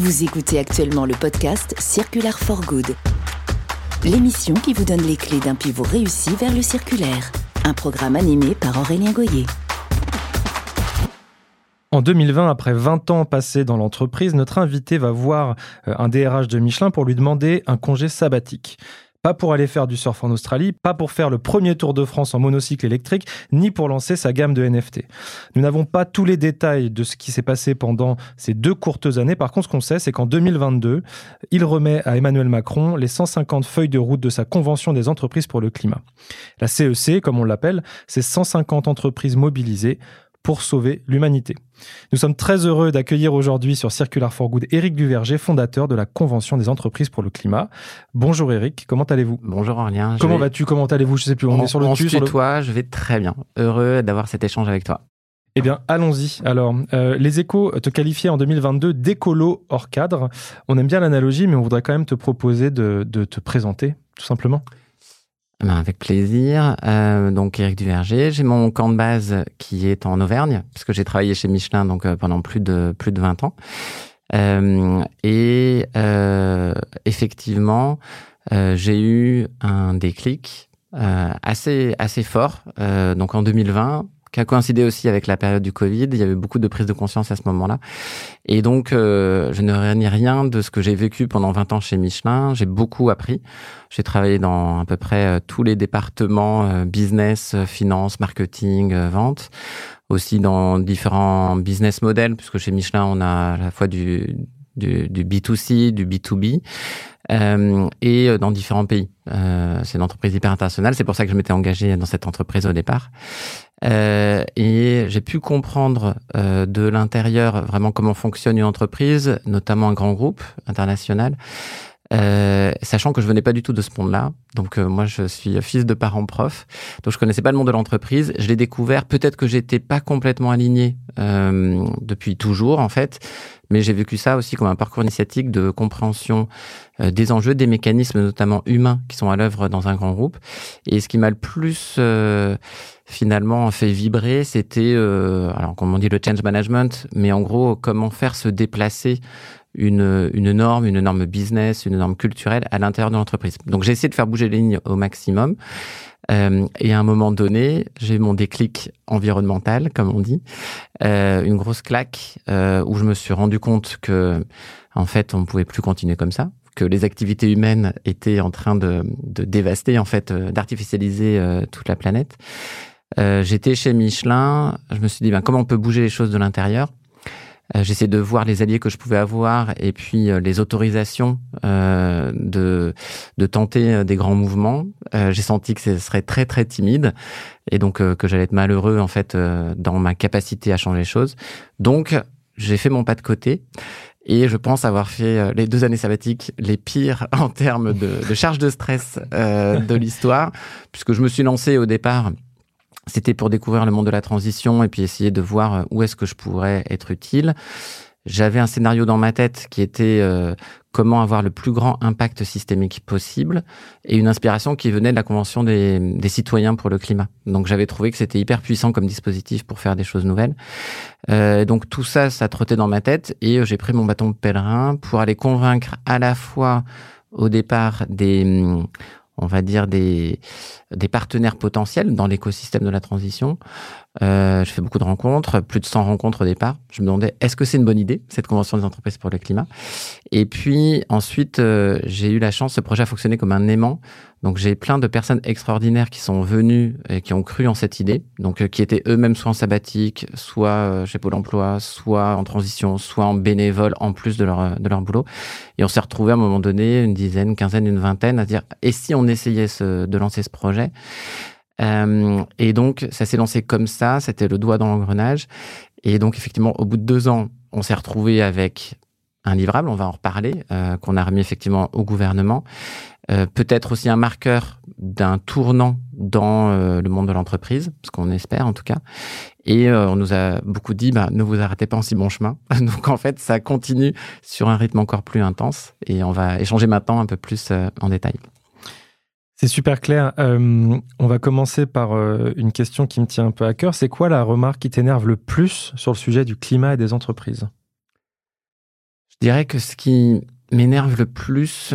Vous écoutez actuellement le podcast Circular for Good, l'émission qui vous donne les clés d'un pivot réussi vers le circulaire. Un programme animé par Aurélien Goyer. En 2020, après 20 ans passés dans l'entreprise, notre invité va voir euh, un DRH de Michelin pour lui demander un congé sabbatique. Pas pour aller faire du surf en Australie, pas pour faire le premier Tour de France en monocycle électrique, ni pour lancer sa gamme de NFT. Nous n'avons pas tous les détails de ce qui s'est passé pendant ces deux courtes années. Par contre, ce qu'on sait, c'est qu'en 2022, il remet à Emmanuel Macron les 150 feuilles de route de sa Convention des entreprises pour le climat. La CEC, comme on l'appelle, c'est 150 entreprises mobilisées pour sauver l'humanité. Nous sommes très heureux d'accueillir aujourd'hui sur Circular for Good Éric Duverger, fondateur de la Convention des entreprises pour le climat. Bonjour Éric, comment allez-vous? Bonjour Aurélien. Comment vas-tu? Comment allez-vous? Je sais plus, on, est sur le tu, sur toi, je vais très bien. Heureux d'avoir cet échange avec toi. Eh bien, allons-y. Alors, euh, les échos te qualifiaient en 2022 d'écolo hors cadre. On aime bien l'analogie, mais on voudrait quand même te proposer de te présenter, tout simplement. Ben, avec plaisir. Euh, donc Eric Duverger, j'ai mon camp de base qui est en Auvergne, puisque j'ai travaillé chez Michelin donc euh, pendant plus de plus de 20 ans. Euh, et euh, effectivement, euh, j'ai eu un déclic assez assez fort. donc en 2020, qui a coïncidé aussi avec la période du Covid. Il y avait beaucoup de prise de conscience à ce moment-là. Et donc, euh, je ne réunis rien de ce que j'ai vécu pendant 20 ans chez Michelin. J'ai beaucoup appris. J'ai travaillé dans à peu près euh, tous les départements euh, business, finance, marketing, vente. Aussi dans différents business models, puisque chez Michelin, on a à la fois du, du, du B2C, du B2B, euh, et dans différents pays. Euh, c'est une entreprise hyper internationale, c'est pour ça que je m'étais engagé dans cette entreprise au départ. Euh, et j'ai pu comprendre euh, de l'intérieur vraiment comment fonctionne une entreprise, notamment un grand groupe international. Euh, sachant que je venais pas du tout de ce monde-là. Donc euh, moi, je suis fils de parents profs, donc je connaissais pas le monde de l'entreprise. Je l'ai découvert. Peut-être que j'étais pas complètement aligné euh, depuis toujours, en fait, mais j'ai vécu ça aussi comme un parcours initiatique de compréhension euh, des enjeux, des mécanismes notamment humains qui sont à l'œuvre dans un grand groupe. Et ce qui m'a le plus euh, finalement fait vibrer, c'était, euh, alors comme on dit le change management, mais en gros comment faire se déplacer une, une norme, une norme business, une norme culturelle à l'intérieur de l'entreprise. Donc j'ai essayé de faire bouger les lignes au maximum. Euh, et à un moment donné, j'ai mon déclic environnemental, comme on dit, euh, une grosse claque euh, où je me suis rendu compte que, en fait, on ne pouvait plus continuer comme ça, que les activités humaines étaient en train de, de dévaster, en fait, d'artificialiser toute la planète. J'étais chez Michelin, je me suis dit, ben, comment on peut bouger les choses de l'intérieur? J'essaie de voir les alliés que je pouvais avoir et puis euh, les autorisations euh, de, de tenter euh, des grands mouvements. J'ai senti que ce serait très très timide et donc que j'allais être malheureux en fait dans ma capacité à changer les choses. Donc j'ai fait mon pas de côté. Et je pense avoir fait les deux années sabbatiques les pires en termes de, de charge de stress euh, de l'histoire, puisque je me suis lancé au départ c'était pour découvrir le monde de la transition et puis essayer de voir euh, où est-ce que je pourrais être utile. J'avais un scénario dans ma tête qui était euh, comment avoir le plus grand impact systémique possible et une inspiration qui venait de la Convention des, des citoyens pour le climat. Donc j'avais trouvé que c'était hyper puissant comme dispositif pour faire des choses nouvelles. Euh, donc tout ça, ça trottait dans ma tête et euh, j'ai pris mon bâton de pèlerin pour aller convaincre à la fois au départ des on va dire, des, des partenaires potentiels dans l'écosystème de la transition. Euh, je fais beaucoup de rencontres, plus de 100 rencontres au départ. Je me demandais, est-ce que c'est une bonne idée, cette convention des entreprises pour le climat? Et puis ensuite, euh, j'ai eu la chance, ce projet a fonctionné comme un aimant. Donc j'ai plein de personnes extraordinaires qui sont venues et qui ont cru en cette idée, donc euh, qui étaient eux-mêmes soit en sabbatique, soit euh, chez Pôle Emploi, soit en transition, soit en bénévole en plus de leur de leur boulot. Et on s'est retrouvé à un moment donné, une dizaine, quinzaine, une vingtaine, à dire et si on essayait de lancer ce projet? Euh, Et donc ça s'est lancé comme ça, c'était le doigt dans l'engrenage. Et donc effectivement, au bout de deux ans, on s'est retrouvé avec un livrable, on va en reparler, euh, qu'on a remis effectivement au gouvernement. Euh, peut-être aussi un marqueur d'un tournant dans le monde de l'entreprise, ce qu'on espère en tout cas. Et on nous a beaucoup dit, bah, ne vous arrêtez pas en si bon chemin. Donc en fait, ça continue sur un rythme encore plus intense. Et on va échanger maintenant un peu plus en détail. C'est super clair. on va commencer par une question qui me tient un peu à cœur. C'est quoi la remarque qui t'énerve le plus sur le sujet du climat et des entreprises? Dirais que ce qui m'énerve le plus,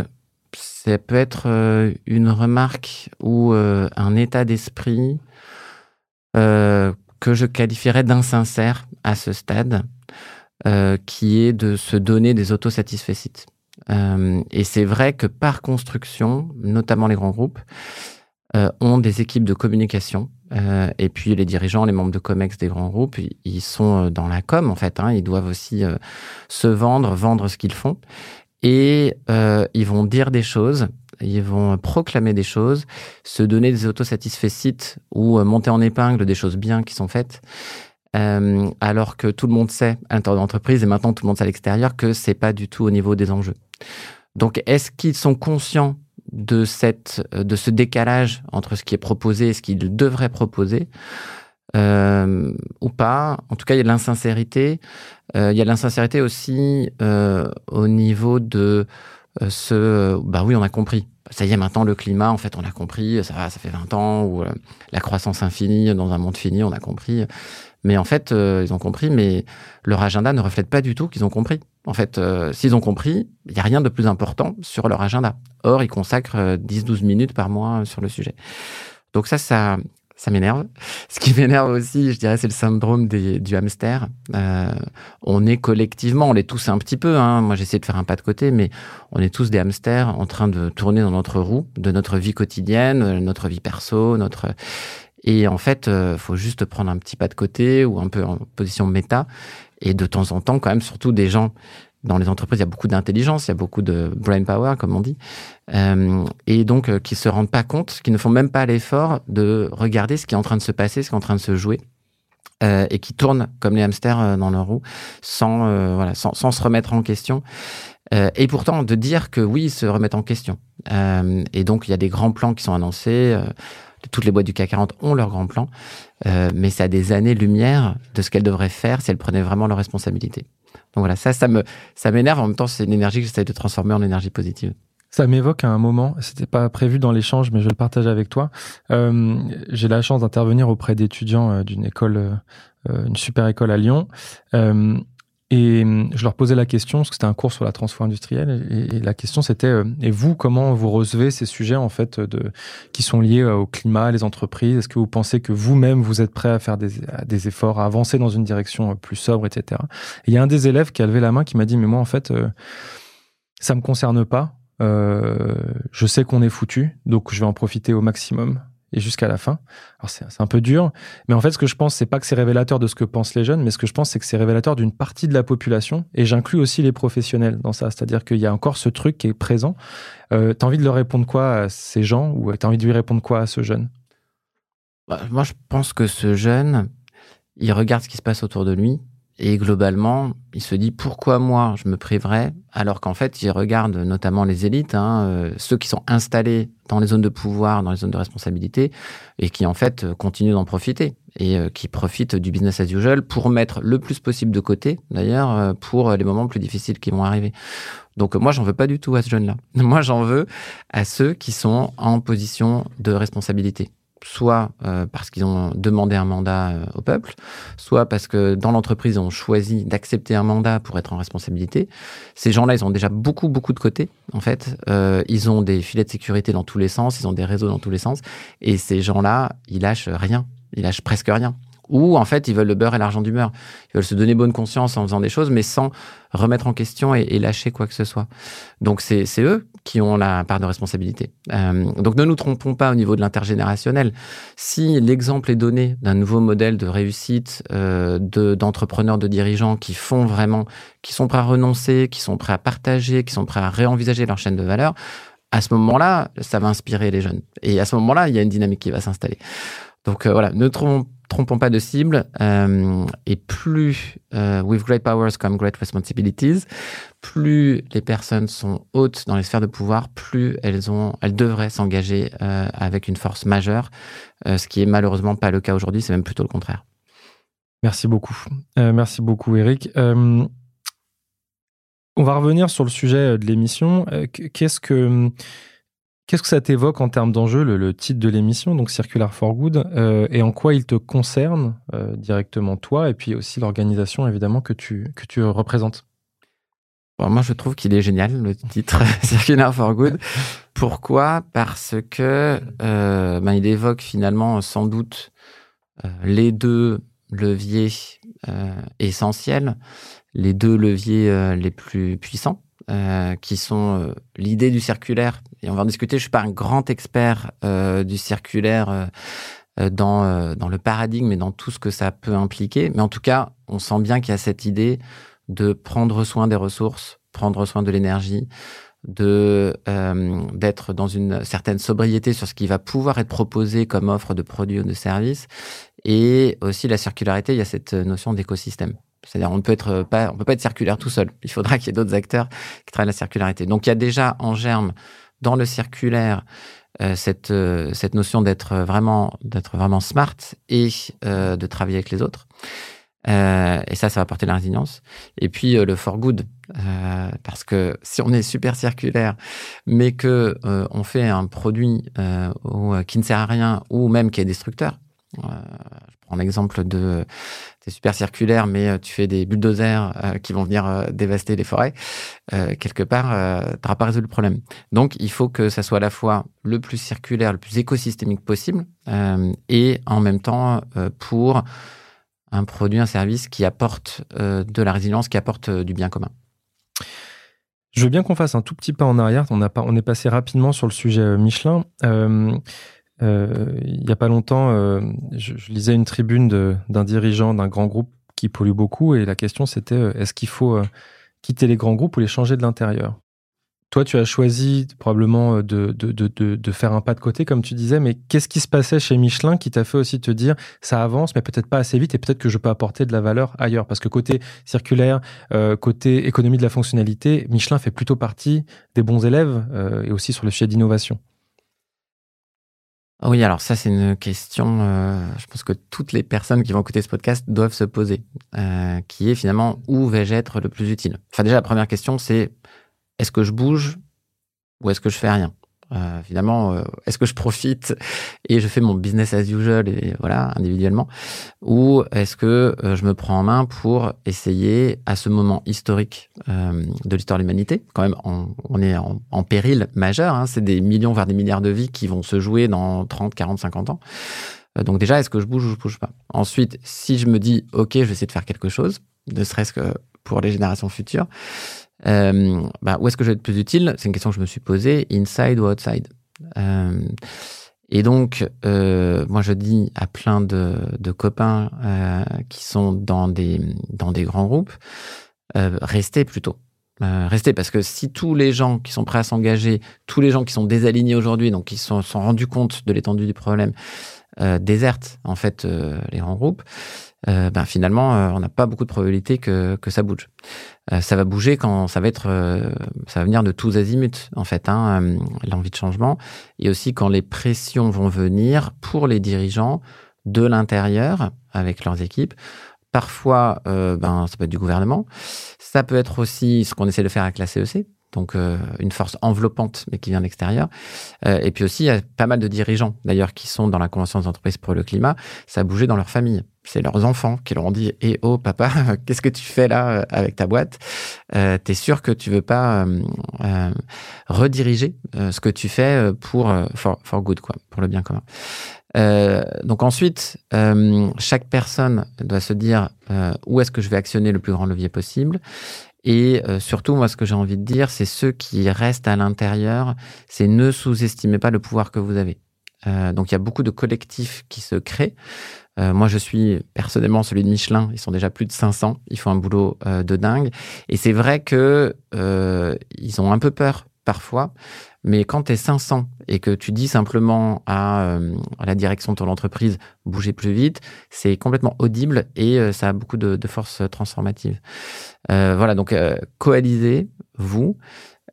ça peut être euh, une remarque ou euh, un état d'esprit euh, que je qualifierais d'insincère à ce stade, qui est de se donner des autosatisfaits. Et c'est vrai que par construction, notamment les grands groupes, ont des équipes de communication. et puis les dirigeants, les membres de COMEX des grands groupes, ils sont dans la com en fait. Hein, ils doivent aussi se vendre, vendre ce qu'ils font et euh, ils vont dire des choses, ils vont proclamer des choses, se donner des autosatisfaits ou euh, monter en épingle des choses bien qui sont faites. Euh, alors que tout le monde sait à l'intérieur de l'entreprise et maintenant tout le monde sait à l'extérieur que c'est pas du tout au niveau des enjeux. Donc, est-ce qu'ils sont conscients de cette, de ce décalage entre ce qui est proposé et ce qu'ils devraient proposer euh, ou pas? En tout cas, il y a de l'insincérité. Euh, il y a de l'insincérité aussi euh, au niveau de euh, ce. Bah oui, on a compris. Ça y est, maintenant le climat, en fait, on a compris. Ça va, ça fait 20 ans ou euh, la croissance infinie dans un monde fini, on a compris. Mais en fait, ils ont compris, mais leur agenda ne reflète pas du tout qu'ils ont compris. En fait, s'ils ont compris, il n'y a rien de plus important sur leur agenda. Or, ils consacrent 10-12 minutes par mois sur le sujet. Donc ça, ça, ça m'énerve. Ce qui m'énerve aussi, je dirais, c'est le syndrome du hamster. Euh, on est collectivement, on est tous un petit peu. Hein. Moi, j'essaie de faire un pas de côté, mais on est tous des hamsters en train de tourner dans notre roue de notre vie quotidienne, notre vie perso, notre. Et en fait, euh, faut juste prendre un petit pas de côté ou un peu en position méta. Et de temps en temps, quand même, surtout des gens dans les entreprises, il y a beaucoup d'intelligence, il y a beaucoup de brain power, comme on dit, euh, et donc euh, qui se rendent pas compte, qui ne font même pas l'effort de regarder ce qui est en train de se passer, ce qui est en train de se jouer, euh, et qui tournent comme les hamsters euh, dans leur roue, sans, euh, voilà, sans, sans, se remettre en question. et pourtant, de dire que oui, ils se remettent en question. et donc, il y a des grands plans qui sont annoncés. toutes les boîtes du CAC 40 ont leurs grands plans, mais c'est à des années-lumière de ce qu'elles devraient faire si elles prenaient vraiment leurs responsabilités. Donc voilà, ça, ça me, ça m'énerve. En même temps, c'est une énergie que j'essaie de transformer en énergie positive. Ça m'évoque à un moment, c'était pas prévu dans l'échange, mais je vais le partager avec toi. Euh, j'ai la chance d'intervenir auprès d'étudiants euh, d'une école, euh, une super école à Lyon. Euh, et hum, je leur posais la question, parce que c'était un cours sur la transformation industrielle, et, la question c'était, euh, et vous, comment vous recevez ces sujets en fait de, qui sont liés euh, au climat, les entreprises? Est-ce que vous pensez que vous-même, vous êtes prêt à faire des, des, efforts, à avancer dans une direction euh, plus sobre, etc. Et il y a un des élèves qui a levé la main, qui m'a dit, mais moi en fait, euh, ça me concerne pas. Euh, je sais qu'on est foutu, donc je vais en profiter au maximum et jusqu'à la fin. Alors c'est un peu dur, mais en fait ce que je pense c'est pas que c'est révélateur de ce que pensent les jeunes, mais ce que je pense c'est que c'est révélateur d'une partie de la population et j'inclus aussi les professionnels dans ça, c'est-à-dire qu'il y a encore ce truc qui est présent. Euh, t'as envie de leur répondre quoi à ces gens ou t'as envie de lui répondre quoi à ce jeune? Bah, Moi je pense que ce jeune, il regarde ce qui se passe autour de lui et globalement, il se dit pourquoi moi je me priverais alors qu'en fait il regarde notamment les élites, hein, euh, ceux qui sont installés dans les zones de pouvoir, dans les zones de responsabilité et qui en fait continuent d'en profiter et euh, qui profitent du business as usual pour mettre le plus possible de côté d'ailleurs euh, pour les moments plus difficiles qui vont arriver. Donc moi j'en veux pas du tout à ce jeune-là. Moi j'en veux à ceux qui sont en position de responsabilité soit euh, parce qu'ils ont demandé un mandat euh, au peuple, soit parce que dans l'entreprise, ils ont choisi d'accepter un mandat pour être en responsabilité. Ces gens-là, ils ont déjà beaucoup, beaucoup de côté, en fait. Euh, ils ont des filets de sécurité dans tous les sens, ils ont des réseaux dans tous les sens. Et ces gens-là, ils lâchent rien. Ils lâchent presque rien ou en fait ils veulent le beurre et l'argent d'humeur. Ils veulent se donner bonne conscience en faisant des choses, mais sans remettre en question et, lâcher quoi que ce soit. Donc c'est eux qui ont la part de responsabilité. Euh, donc ne nous trompons pas au niveau de l'intergénérationnel. Si l'exemple est donné d'un nouveau modèle de réussite euh, d'entrepreneurs, de, de dirigeants qui font vraiment, qui sont prêts à renoncer, qui sont prêts à partager, qui sont prêts à réenvisager leur chaîne de valeur, à ce moment-là, ça va inspirer les jeunes. Et à ce moment-là, il y a une dynamique qui va s'installer. Donc euh, voilà, ne trompons pas de cible. Euh, et plus, euh, with great powers come great responsibilities, plus les personnes sont hautes dans les sphères de pouvoir, plus elles ont, elles devraient s'engager avec une force majeure, ce qui est malheureusement pas le cas aujourd'hui. C'est même plutôt le contraire. Merci beaucoup. Merci beaucoup, Eric. on va revenir sur le sujet de l'émission. Qu'est-ce que Qu'est-ce que ça t'évoque en termes d'enjeu, le, titre de l'émission, donc Circular for Good, euh, et en quoi il te concerne euh, directement toi, et puis aussi l'organisation évidemment que tu, représentes? Moi, je trouve qu'il est génial, le titre Circular for Good. Pourquoi? Parce que euh, ben, il évoque finalement sans doute les deux leviers essentiels, les deux leviers les plus puissants, euh, qui sont l'idée du circulaire. Et on va en discuter. Je suis pas un grand expert du circulaire dans, dans le paradigme et dans tout ce que ça peut impliquer. Mais en tout cas, on sent bien qu'il y a cette idée de prendre soin des ressources, prendre soin de l'énergie, de euh, d'être dans une certaine sobriété sur ce qui va pouvoir être proposé comme offre de produits ou de services et aussi la circularité il y a cette notion d'écosystème c'est-à-dire on ne peut être pas on peut pas être circulaire tout seul il faudra qu'il y ait d'autres acteurs qui travaillent la circularité donc il y a déjà en germe dans le circulaire euh, cette euh, cette notion d'être vraiment smart et euh, de travailler avec les autres euh, et ça, ça va apporter la résilience. Et puis euh, le for good, euh, parce que si on est super circulaire, mais que euh, on fait un produit qui ne sert à rien ou même qui est destructeur. Prends l'exemple de c'est super circulaire, mais tu fais des bulldozers qui vont venir dévaster les forêts. quelque part, tu n'auras pas résolu le problème. Donc, il faut que ça soit à la fois le plus circulaire, le plus écosystémique possible, et en même temps pour un produit, un service qui apporte euh, de la résilience, qui apporte euh, du bien commun. Je veux bien qu'on fasse un tout petit pas en arrière. On, pas, on est passé rapidement sur le sujet euh, Michelin. Il n'y a pas longtemps, je, lisais une tribune d'un dirigeant d'un grand groupe qui pollue beaucoup et la question c'était est-ce qu'il faut quitter les grands groupes ou les changer de l'intérieur? Toi, tu as choisi probablement euh, de, de, de, de, faire un pas de côté, comme tu disais, mais qu'est-ce qui se passait chez Michelin qui t'a fait aussi te dire ça avance, mais peut-être pas assez vite et peut-être que je peux apporter de la valeur ailleurs? Parce que côté circulaire, euh, côté économie de la fonctionnalité, Michelin fait plutôt partie des bons élèves euh, et aussi sur le sujet d'innovation. Oui, alors ça c'est une question, euh, je pense que toutes les personnes qui vont écouter ce podcast doivent se poser, euh, qui est finalement où vais-je être le plus utile? Enfin déjà la première question c'est est-ce que je bouge ou est-ce que je fais rien? Euh, finalement, euh, est-ce que je profite et je fais mon business as usual et voilà individuellement, ou est-ce que euh, je me prends en main pour essayer à ce moment historique euh, de l'histoire de l'humanité, quand même, on, est en, péril majeur, hein, c'est des millions voire des milliards de vies qui vont se jouer dans 30, 40, 50 ans. Euh, donc déjà, est-ce que je bouge ou je bouge pas? Ensuite, si je me dis, ok, je vais essayer de faire quelque chose, ne serait-ce que pour les générations futures, euh, bah, où est-ce que je vais être plus utile? C'est une question que je me suis posée, inside ou outside euh, Et donc, euh, moi, je dis à plein de, de copains euh, qui sont dans des, dans des grands groupes, euh, restez plutôt. Euh, restez parce que si tous les gens qui sont prêts à s'engager, tous les gens qui sont désalignés aujourd'hui, donc qui se sont, sont rendus compte de l'étendue du problème, euh, désertent en fait les grands groupes, euh, ben finalement, euh, on n'a pas beaucoup de probabilité que, que ça bouge. Euh, ça va bouger quand ça va être, ça va venir de tous azimuts en fait, hein, l'envie de changement, et aussi quand les pressions vont venir pour les dirigeants de l'intérieur avec leurs équipes. Parfois, ben ça peut être du gouvernement, ça peut être aussi ce qu'on essaie de faire avec la CEC, donc une force enveloppante mais qui vient de l'extérieur. et puis aussi, il y a pas mal de dirigeants d'ailleurs qui sont dans la Convention des entreprises pour le climat, ça a bougé dans leur famille c'est leurs enfants qui leur ont dit Eh oh papa, qu'est-ce que tu fais là euh, avec ta boîte? Euh, T'es sûr que tu veux pas euh, euh rediriger euh, ce que tu fais pour for, for, good quoi, pour le bien commun? donc ensuite, chaque personne doit se dire où est-ce que je vais actionner le plus grand levier possible? Et surtout, moi, ce que j'ai envie de dire, c'est ceux qui restent à l'intérieur, c'est ne sous-estimez pas le pouvoir que vous avez. donc il y a beaucoup de collectifs qui se créent. Euh, moi, je suis personnellement celui de Michelin. Ils sont déjà plus de 500. Ils font un boulot euh, de dingue. Et c'est vrai que euh, ils ont un peu peur parfois. Mais quand tu es 500 et que tu dis simplement à, à la direction de ton entreprise bouger plus vite, c'est complètement audible et ça a beaucoup de, de force transformative. voilà, donc coalisez, vous.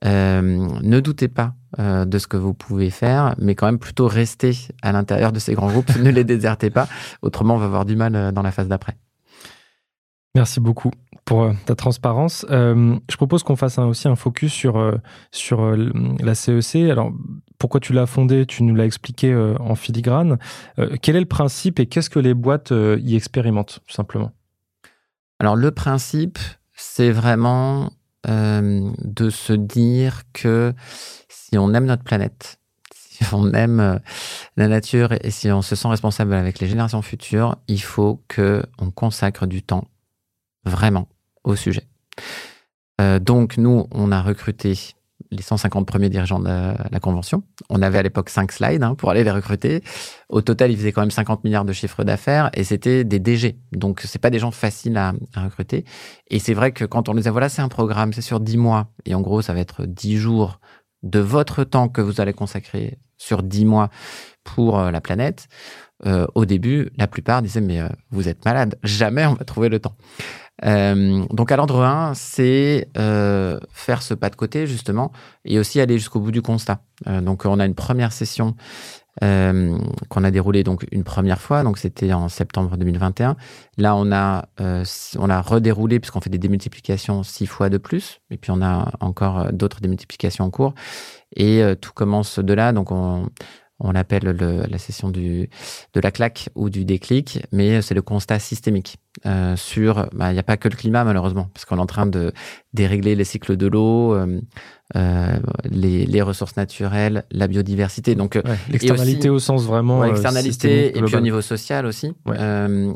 ne doutez pas euh, de ce que vous pouvez faire, mais quand même plutôt rester à l'intérieur de ces grands groupes, ne les désertez pas, autrement on va avoir du mal euh, dans la phase d'après. Merci beaucoup pour euh, ta transparence. je propose qu'on fasse aussi un focus sur, sur la CEC. E Alors, pourquoi tu l'as fondée? Tu nous l'as expliqué en filigrane. quel est le principe et qu'est-ce que les boîtes y expérimentent, tout simplement? Alors, le principe, c'est vraiment de se dire que si on aime notre planète, si on aime la nature et si on se sent responsable avec les générations futures, il faut que on consacre du temps vraiment au sujet. donc nous, on a recruté les 150 premiers dirigeants de la, convention. On avait à l'époque 5 slides hein, pour aller les recruter. Au total, ils faisaient quand même 50 milliards de chiffre d'affaires et c'était des DG. Donc, c'est pas des gens faciles à, recruter. Et c'est vrai que quand on les a, voilà, c'est un programme, c'est sur 10 mois. Et en gros, ça va être 10 jours de votre temps que vous allez consacrer sur 10 mois pour euh, la planète. Euh, au début, la plupart disaient, mais euh, vous êtes malade, jamais on va trouver le temps. Euh, donc à l'ordre 1, c'est euh, faire ce pas de côté justement et aussi aller jusqu'au bout du constat. Euh, donc on a une première session qu'on a déroulée donc une première fois, donc c'était en septembre 2021. Là on a on a redéroulé puisqu'on fait des démultiplications six fois de plus et puis on a encore d'autres démultiplications en cours et tout commence de là. Donc on on l'appelle la session du, de la claque ou du déclic, mais c'est le constat systémique euh, sur. Bah, il n'y a pas que le climat malheureusement, parce qu'on est en train de dérégler les cycles de l'eau, euh, euh, les, les, ressources naturelles, la biodiversité. Donc l'externalité au sens vraiment. Ouais, externalité et puis au niveau social aussi,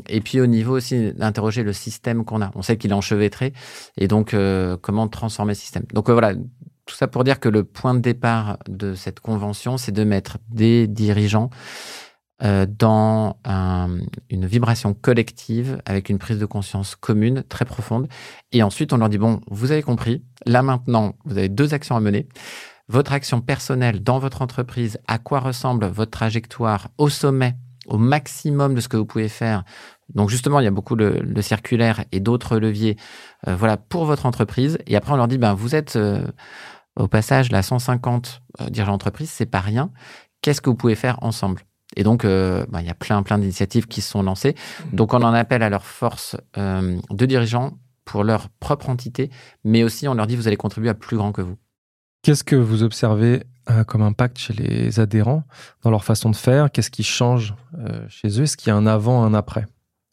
et puis au niveau aussi d'interroger le système qu'on a. On sait qu'il est enchevêtré, et donc comment transformer le système. Donc voilà, tout ça pour dire que le point de départ de cette convention, c'est de mettre des dirigeants euh, dans une vibration collective avec une prise de conscience commune très profonde. Et ensuite, on leur dit, bon, vous avez compris, là maintenant, vous avez deux actions à mener. Votre action personnelle dans votre entreprise, à quoi ressemble votre trajectoire au sommet, au maximum de ce que vous pouvez faire. Donc justement, il y a beaucoup de, circulaires et d'autres leviers, euh, voilà, pour votre entreprise. Et après, on leur dit, ben, vous êtes... Euh, au passage, la 150 euh, dirigeants d'entreprise, c'est pas rien. Qu'est-ce que vous pouvez faire ensemble? Et donc, euh, bah, il y a plein, plein d'initiatives qui se sont lancées. Donc, on en appelle à leur force euh, de dirigeants pour leur propre entité, mais aussi on leur dit vous allez contribuer à plus grand que vous. Qu'est-ce que vous observez comme impact chez les adhérents dans leur façon de faire? Qu'est-ce qui change chez eux? Est-ce qu'il y a un avant, un après?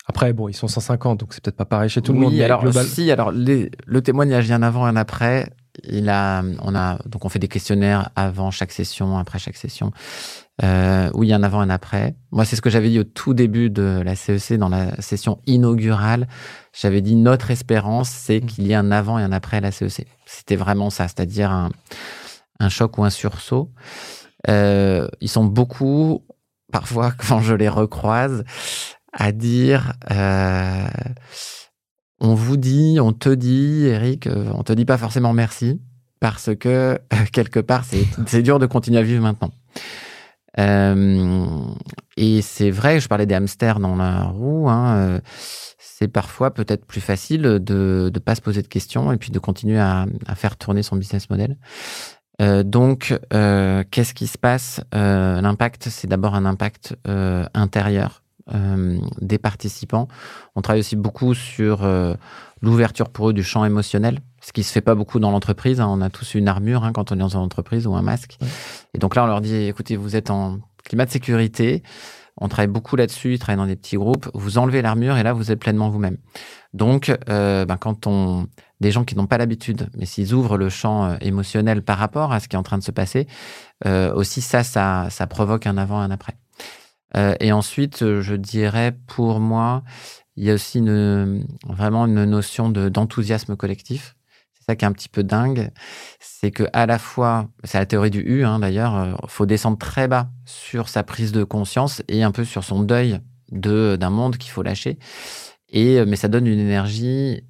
Après, bon, ils sont 150, donc c'est peut-être pas pareil chez tout le monde. alors, si, alors le témoignage, il y a un avant, un après on a, donc on fait des questionnaires avant chaque session, après chaque session, euh, où il y a un avant et un après. Moi, c'est ce que j'avais dit au tout début de la CEC, dans la session inaugurale. J'avais dit notre espérance, c'est mmh. qu'il y ait un avant et un après la CEC. C'était vraiment ça, c'est-à-dire un, un choc ou un sursaut. Euh, ils sont beaucoup, parfois, quand je les recroise, à dire. Euh, on vous dit, on te dit, Eric, euh, on te dit pas forcément merci parce que euh, quelque part, c'est dur de continuer à vivre maintenant. Euh, et c'est vrai, je parlais des hamsters dans la roue. Hein, c'est parfois peut-être plus facile de ne pas se poser de questions et puis de continuer à, faire tourner son business model. donc, qu'est-ce qui se passe? L'impact, c'est d'abord un impact intérieur euh, des participants. On travaille aussi beaucoup sur euh, l'ouverture pour eux du champ émotionnel, ce qui se fait pas beaucoup dans l'entreprise. Hein. On a tous une armure hein, quand on est dans une entreprise ou un masque. Et donc là, on leur dit, écoutez, vous êtes en climat de sécurité. On travaille beaucoup là-dessus, ils travaillent dans des petits groupes. Vous enlevez l'armure et là, vous êtes pleinement vous-même. Donc, euh, ben, quand on des gens qui n'ont pas l'habitude, mais s'ils ouvrent le champ émotionnel par rapport à ce qui est en train de se passer, aussi ça, ça, ça provoque un avant et un après. Euh, et ensuite, euh, je dirais pour moi, il y a aussi une, vraiment une notion d'enthousiasme collectif. C'est ça qui est un petit peu dingue, c'est que à la fois, c'est la théorie du U hein, d'ailleurs, euh, faut descendre très bas sur sa prise de conscience et un peu sur son deuil de d'un monde qu'il faut lâcher. Et mais ça donne une énergie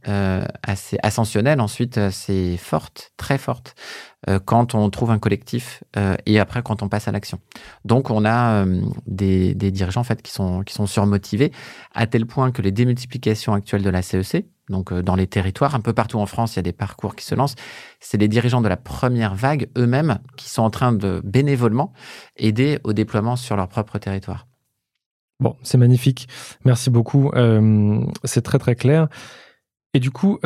assez ascensionnelle ensuite, assez forte, très forte, euh, quand on trouve un collectif euh, et après quand on passe à l'action. Donc on a euh, des, des, dirigeants en fait qui sont qui sont surmotivés à tel point que les démultiplications actuelles de la CEC, e donc dans les territoires, un peu partout en France, il y a des parcours qui se lancent. C'est les dirigeants de la première vague eux-mêmes qui sont en train de bénévolement aider au déploiement sur leur propre territoire. Bon, c'est magnifique. Merci beaucoup. c'est très très clair. Et du coup,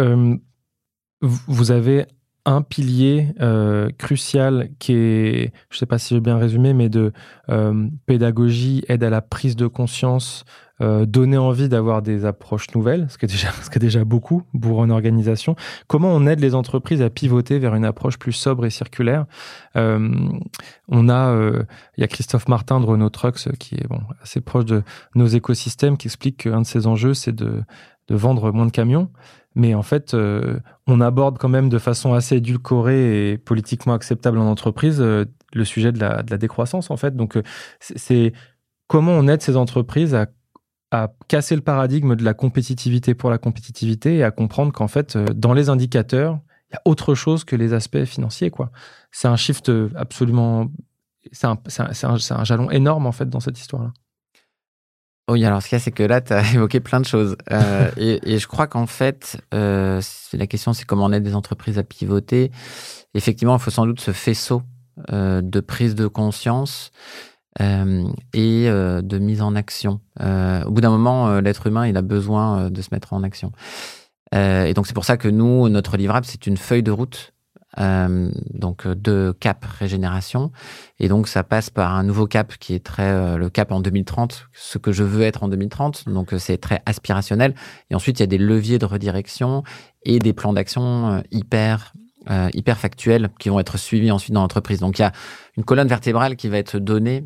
vous avez un pilier euh, crucial qui est, je ne sais pas si j'ai bien résumé, mais de euh, pédagogie, aide à la prise de conscience, euh, donner envie d'avoir des approches nouvelles, ce qui est déjà, ce qui est déjà beaucoup pour une organisation. Comment on aide les entreprises à pivoter vers une approche plus sobre et circulaire? On a, il y a Christophe Martin de Renault Trucks qui est bon assez proche de nos écosystèmes, qui explique qu'un de ses enjeux c'est de de vendre moins de camions. Mais en fait, euh, on aborde quand même de façon assez édulcorée et politiquement acceptable en entreprise euh, le sujet de la, décroissance, en fait. Donc, euh, c'est comment on aide ces entreprises à, casser le paradigme de la compétitivité pour la compétitivité et à comprendre qu'en fait, dans les indicateurs, il y a autre chose que les aspects financiers, quoi. C'est un shift absolument... C'est un, un jalon énorme, en fait, dans cette histoire-là. Oui, alors ce qu'il y a, c'est que là, tu as évoqué plein de choses. Euh, et, et, je crois qu'en fait, euh, la question, c'est comment on aide des entreprises à pivoter. Effectivement, il faut sans doute ce faisceau euh, de prise de conscience euh, et euh, de mise en action. Euh, au bout d'un moment, l'être humain, il a besoin de se mettre en action. et donc, c'est pour ça que nous, notre livrable, c'est une feuille de route euh, donc euh, de cap régénération. Et donc ça passe par un nouveau cap qui est très euh, le cap en 2030, ce que je veux être en 2030. Donc c'est très aspirationnel. Et ensuite il y a des leviers de redirection et des plans d'action hyper hyper factuels qui vont être suivis ensuite dans l'entreprise. Donc il y a une colonne vertébrale qui va être donnée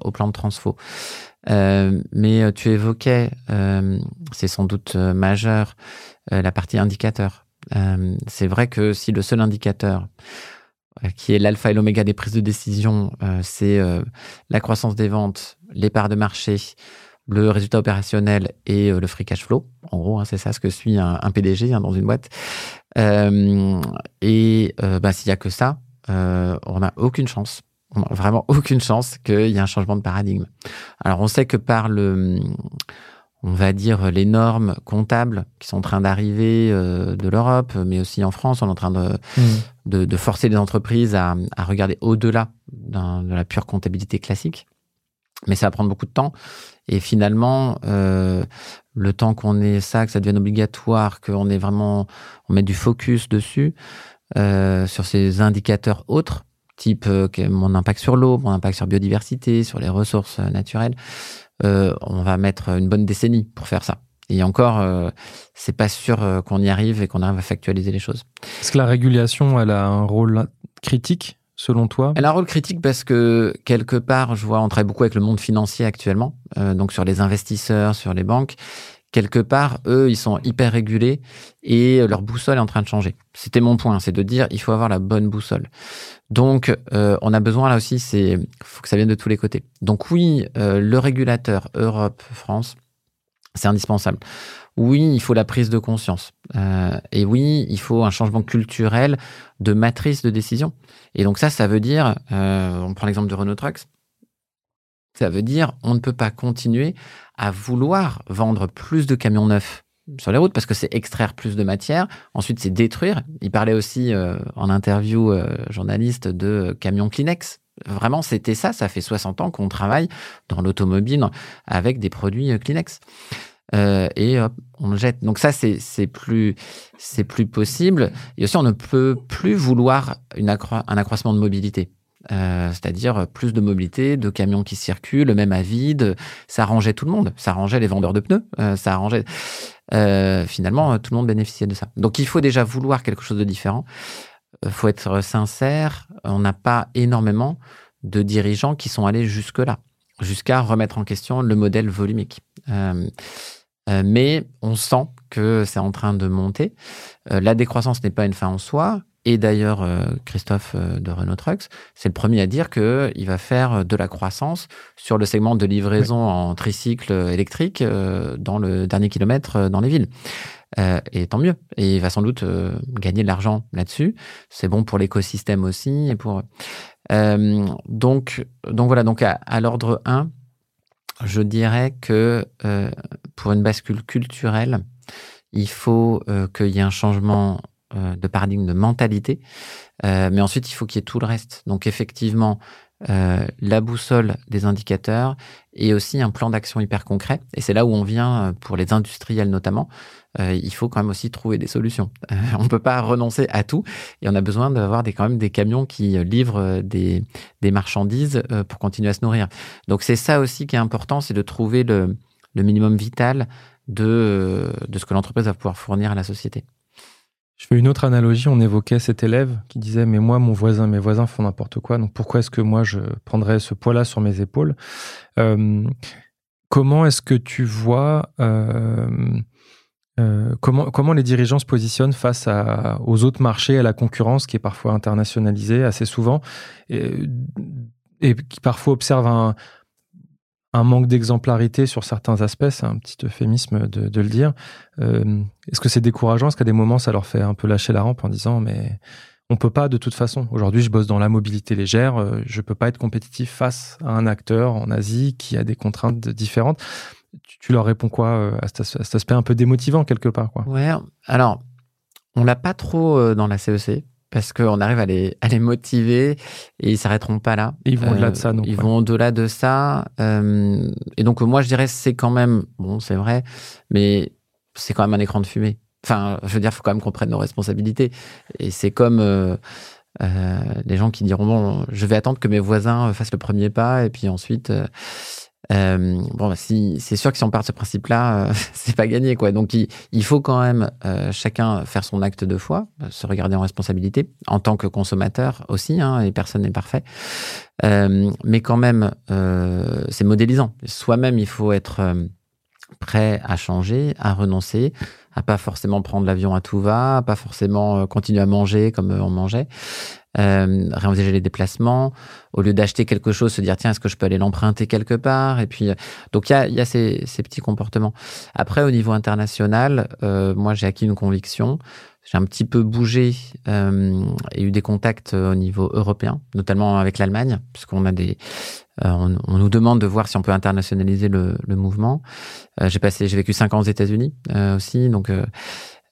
au plan de transfo. mais tu évoquais, c'est sans doute majeur, la partie indicateur. Euh, c'est vrai que si le seul indicateur euh, qui est l'alpha et l'oméga des prises de décision, euh, c'est la croissance des ventes, les parts de marché, le résultat opérationnel et le free cash flow. En gros, hein, c'est ça ce que suit un, PDG hein, dans une boîte. et bah, s'il y a que ça, on n'a aucune chance. vraiment aucune chance qu'il y ait un changement de paradigme. Alors, on sait que par le on va dire, les normes comptables qui sont en train d'arriver euh, de l'Europe, mais aussi en France. On est en train de, mmh. de, forcer les entreprises à, à regarder au-delà de la pure comptabilité classique. Mais ça va prendre beaucoup de temps. Et finalement, euh, le temps qu'on ait ça, que ça devienne obligatoire, qu'on ait vraiment, on met du focus dessus, euh, sur ces indicateurs autres, type euh, mon impact sur l'eau, mon impact sur biodiversité, sur les ressources naturelles, euh, on va mettre une bonne décennie pour faire ça. Et encore, euh, c'est pas sûr euh, qu'on y arrive et qu'on arrive à factualiser les choses. Est-ce que la régulation, elle a un rôle critique selon toi? Elle a un rôle critique parce que quelque part, je vois, on travaille beaucoup avec le monde financier actuellement, donc sur les investisseurs, sur les banques, quelque part, eux, ils sont hyper régulés et leur boussole est en train de changer. C'était mon point, c'est de dire il faut avoir la bonne boussole. Donc, euh, on a besoin là aussi, c'est faut que ça vienne de tous les côtés. Donc oui, euh, le régulateur Europe, France, c'est indispensable. Oui, il faut la prise de conscience. Euh, et oui, il faut un changement culturel de matrice de décision. Et donc ça, ça veut dire, on prend l'exemple de Renault Trucks, ça veut dire on ne peut pas continuer à vouloir vendre plus de camions neufs sur les routes parce que c'est extraire plus de matière. Ensuite, c'est détruire. Il parlait aussi euh, en interview euh, journaliste de camions Kleenex. Vraiment, c'était ça. Ça fait 60 ans qu'on travaille dans l'automobile avec des produits euh, Kleenex. et hop, on le jette. Donc ça, c'est plus plus possible. Et aussi, on ne peut plus vouloir un accroissement de mobilité. Euh, c'est-à-dire plus de mobilité, de camions qui circulent, même à vide. Ça arrangeait tout le monde. Ça arrangeait les vendeurs de pneus. Euh, ça arrangeait. Euh, finalement, tout le monde bénéficiait de ça. Donc, il faut déjà vouloir quelque chose de différent. Il faut être sincère. On n'a pas énormément de dirigeants qui sont allés jusque-là, jusqu'à remettre en question le modèle volumique. mais on sent que c'est en train de monter. la décroissance n'est pas une fin en soi. Et d'ailleurs, euh, Christophe euh, de Renault Trucks, c'est le premier à dire qu'il va faire de la croissance sur le segment de livraison en tricycle électrique euh, dans le dernier kilomètre dans les villes. et tant mieux. Et il va sans doute gagner de l'argent là-dessus. C'est bon pour l'écosystème aussi. Et pour donc, donc voilà. Donc à, à l'ordre 1, je dirais que pour une bascule culturelle, il faut qu'il y ait un changement euh, de paradigme de mentalité. Euh, mais ensuite, il faut qu'il y ait tout le reste. Donc effectivement, la boussole des indicateurs et aussi un plan d'action hyper concret. Et c'est là où on vient, pour les industriels notamment, il faut quand même aussi trouver des solutions. on ne peut pas renoncer à tout et on a besoin d'avoir des, quand même des camions qui livrent des, des marchandises pour continuer à se nourrir. Donc c'est ça aussi qui est important, c'est de trouver le, le minimum vital de, de ce que l'entreprise va pouvoir fournir à la société. Je fais une autre analogie. On évoquait cet élève qui disait Mais moi, mon voisin, mes voisins font n'importe quoi. Donc pourquoi est-ce que moi, je prendrais ce poids-là sur mes épaules? Euh, Comment est-ce que tu vois. Euh, euh, comment, comment les dirigeants se positionnent face aux autres marchés, à la concurrence qui est parfois internationalisée assez souvent et, et qui parfois observe un, un manque d'exemplarité sur certains aspects, c'est un petit euphémisme de, le dire. Euh, est-ce que c'est décourageant? Est-ce qu'à des moments, ça leur fait un peu lâcher la rampe en disant mais on peut pas de toute façon. Aujourd'hui, je bosse dans la mobilité légère, euh, je peux pas être compétitif face à un acteur en Asie qui a des contraintes différentes. Tu, leur réponds quoi euh, à cet, aspect un peu démotivant quelque part quoi? Ouais, alors on l'a pas trop dans la CEC parce qu'on arrive à les, à les motiver et ils s'arrêteront pas là. ils vont au-delà de ça, donc. Ils vont au-delà de ça. Euh, et donc, moi, je dirais, c'est quand même, bon, c'est vrai, mais c'est quand même un écran de fumée. Enfin, je veux dire, il faut quand même qu'on prenne nos responsabilités. Et c'est comme euh, euh, les gens qui diront, bon, je vais attendre que mes voisins fassent le premier pas et puis ensuite euh, bon, bah, si, c'est sûr que si on part de ce principe-là, euh, c'est pas gagné, quoi. Donc, il, il faut quand même euh, chacun faire son acte de foi, se regarder en responsabilité, en tant que consommateur aussi, hein, et personne n'est parfait. mais quand même, c'est modélisant. Soi-même, il faut être prêt à changer, à renoncer, à pas forcément prendre l'avion à tout va, à pas forcément continuer à manger comme on mangeait euh, réenvisager les déplacements, au lieu d'acheter quelque chose, se dire tiens, est-ce que je peux aller l'emprunter quelque part? Et puis, euh, donc il y a, y a ces, ces, petits comportements. Après, au niveau international, euh, moi j'ai acquis une conviction. J'ai un petit peu bougé euh, et eu des contacts euh, au niveau européen, notamment avec l'Allemagne, puisqu'on a des, euh, on, on, nous demande de voir si on peut internationaliser le, le mouvement. j'ai passé, j'ai vécu cinq ans aux États-Unis aussi, donc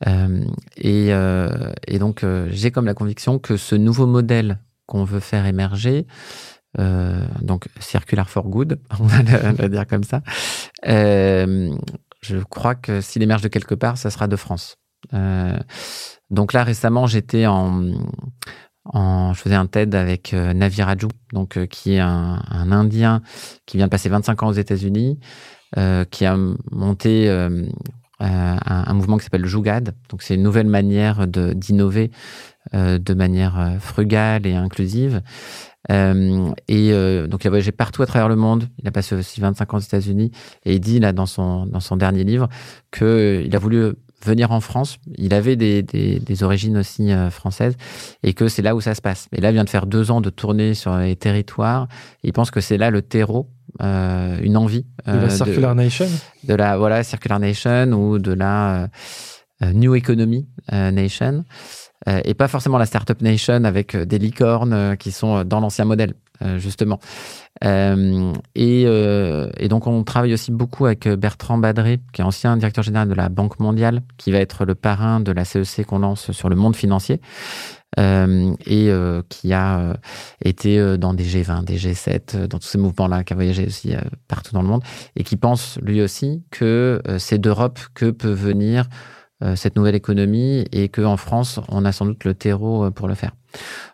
et, euh, et, donc, euh, j'ai comme la conviction que ce nouveau modèle qu'on veut faire émerger, donc circular for good, on va le, dire comme ça, je crois que s'il émerge de quelque part, ça sera de France. donc là, récemment, j'étais en, je faisais un TED avec Navi Raju, donc qui est un, un, Indien qui vient de passer 25 ans aux États-Unis, euh, qui a monté euh, un, mouvement qui s'appelle Jougad. Donc c'est une nouvelle manière d'innover euh, de manière euh, frugale et inclusive. Et donc il a voyagé partout à travers le monde. Il a passé aussi 25 ans aux États-Unis et il dit là dans son dans son dernier livre que il a voulu venir en France. Il avait des, des, des origines aussi françaises et que c'est là où ça se passe. Et là, il vient de faire deux ans de tournée sur les territoires. il pense que c'est là le terreau euh, une envie. de la euh, Circular Nation De la voilà, Circular Nation ou de la euh, New Economy Nation. et pas forcément la Startup Nation avec des licornes qui sont dans l'ancien modèle, justement. Et, et, donc, on travaille aussi beaucoup avec Bertrand Badré, qui est ancien directeur général de la Banque mondiale, qui va être le parrain de la CEC qu'on lance sur le monde financier. Euh, et euh, qui a euh, été dans des G20, des G7, dans tous ces mouvements-là, qui a voyagé aussi partout dans le monde, et qui pense lui aussi que c'est d'Europe que peut venir cette nouvelle économie et qu'en France, on a sans doute le terreau pour le faire.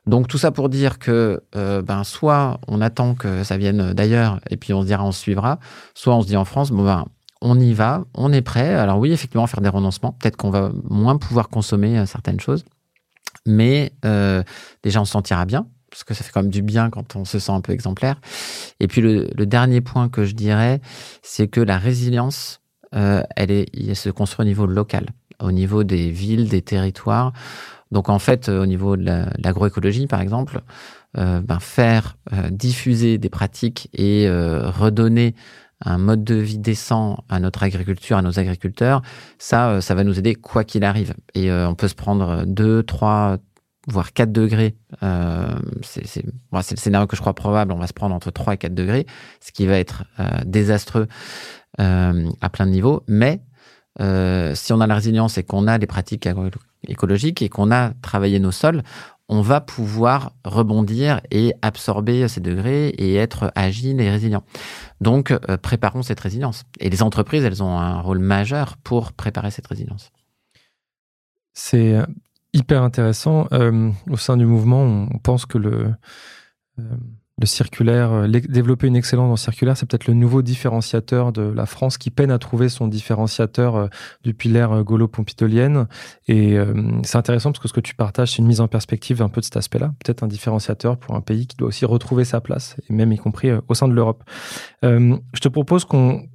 Donc tout ça pour dire que ben soit on attend que ça vienne d'ailleurs et puis on se dira on suivra, soit on se dit en France bon ben on y va, on est prêt. Alors oui, effectivement, faire des renoncements. Peut-être qu'on va moins pouvoir consommer certaines choses. Mais euh, déjà, on se sentira bien, parce que ça fait quand même du bien quand on se sent un peu exemplaire. Et puis le, dernier point que je dirais, c'est que la résilience, euh, elle, est, elle se construit au niveau local, au niveau des villes, des territoires. Donc en fait, au niveau de l'agroécologie, par exemple, euh, ben faire diffuser des pratiques et redonner un mode de vie décent à notre agriculture, à nos agriculteurs, ça, euh, ça va nous aider quoi qu'il arrive. Et euh, on peut se prendre 2, 3, voire 4 degrés. Euh, c'est le scénario que je crois probable. On va se prendre entre 3 et 4 degrés, ce qui va être désastreux à plein de niveaux. Mais si on a la résilience et qu'on a des pratiques écologiques et qu'on a travaillé nos sols, on va pouvoir rebondir et absorber ces degrés et être agile et résilient. Donc, euh, préparons cette résilience. Et les entreprises, elles ont un rôle majeur pour préparer cette résilience. C'est hyper intéressant. Euh, au sein du mouvement, on pense que le, euh, le circulaire, euh, développer une excellence en circulaire, c'est peut-être le nouveau différenciateur de la France qui peine à trouver son différenciateur euh, depuis l'ère euh, gaulo-pompidolienne. Et c'est intéressant parce que ce que tu partages, c'est une mise en perspective un peu de cet aspect-là. Peut-être un différenciateur pour un pays qui doit aussi retrouver sa place, et même y compris au sein de l'Europe. je te propose qu'on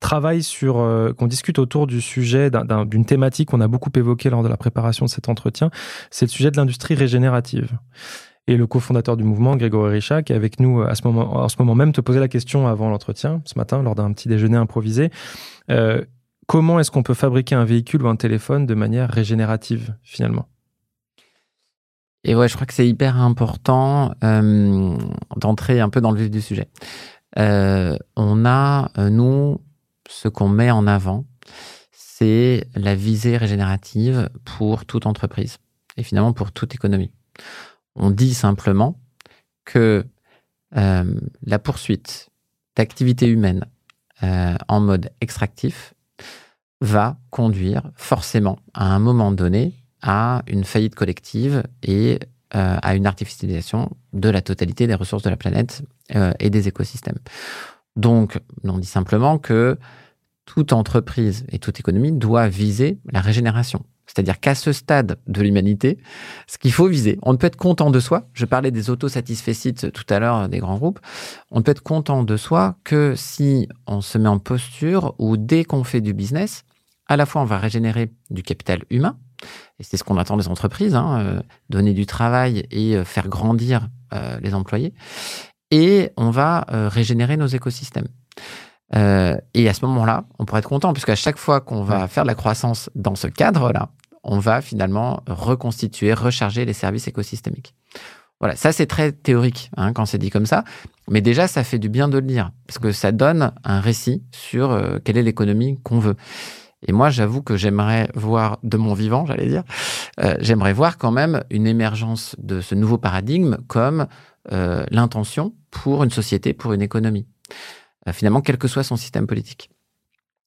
travaille sur, qu'on discute autour du sujet d'une thématique qu'on a beaucoup évoquée lors de la préparation de cet entretien, c'est le sujet de l'industrie régénérative et le cofondateur du mouvement, Grégory Richat, qui est avec nous euh, à ce moment, en ce moment même, te posait la question avant l'entretien, ce matin, lors d'un petit déjeuner improvisé. Euh, comment est-ce qu'on peut fabriquer un véhicule ou un téléphone de manière régénérative, finalement? Et ouais, je crois que c'est hyper important euh, d'entrer un peu dans le vif du sujet. on a, nous, ce qu'on met en avant, c'est la visée régénérative pour toute entreprise et finalement pour toute économie. On dit simplement que euh, la poursuite d'activités humaines euh, en mode extractif va conduire forcément à un moment donné à une faillite collective et euh, à une artificialisation de la totalité des ressources de la planète et des écosystèmes. Donc, on dit simplement que toute entreprise et toute économie doit viser la régénération. C'est-à-dire qu'à ce stade de l'humanité, ce qu'il faut viser, on ne peut être content de soi. Je parlais des autosatisfaits tout à l'heure des grands groupes. On ne peut être content de soi que si on se met en posture où dès qu'on fait du business, à la fois on va régénérer du capital humain, et c'est ce qu'on attend des entreprises, hein, euh, donner du travail et euh, faire grandir euh, les employés, et on va régénérer nos écosystèmes. Euh, et à ce moment-là, on pourrait être content, puisqu'à chaque fois qu'on va faire de la croissance dans ce cadre-là, on va finalement reconstituer, recharger les services écosystémiques. Voilà, ça c'est très théorique hein, quand c'est dit comme ça, mais déjà ça fait du bien de le dire, parce que ça donne un récit sur euh, quelle est l'économie qu'on veut. Et moi, j'avoue que j'aimerais voir de mon vivant, j'allais dire, euh, j'aimerais voir quand même une émergence de ce nouveau paradigme comme l'intention pour une société, pour une économie. Euh, finalement, quel que soit son système politique.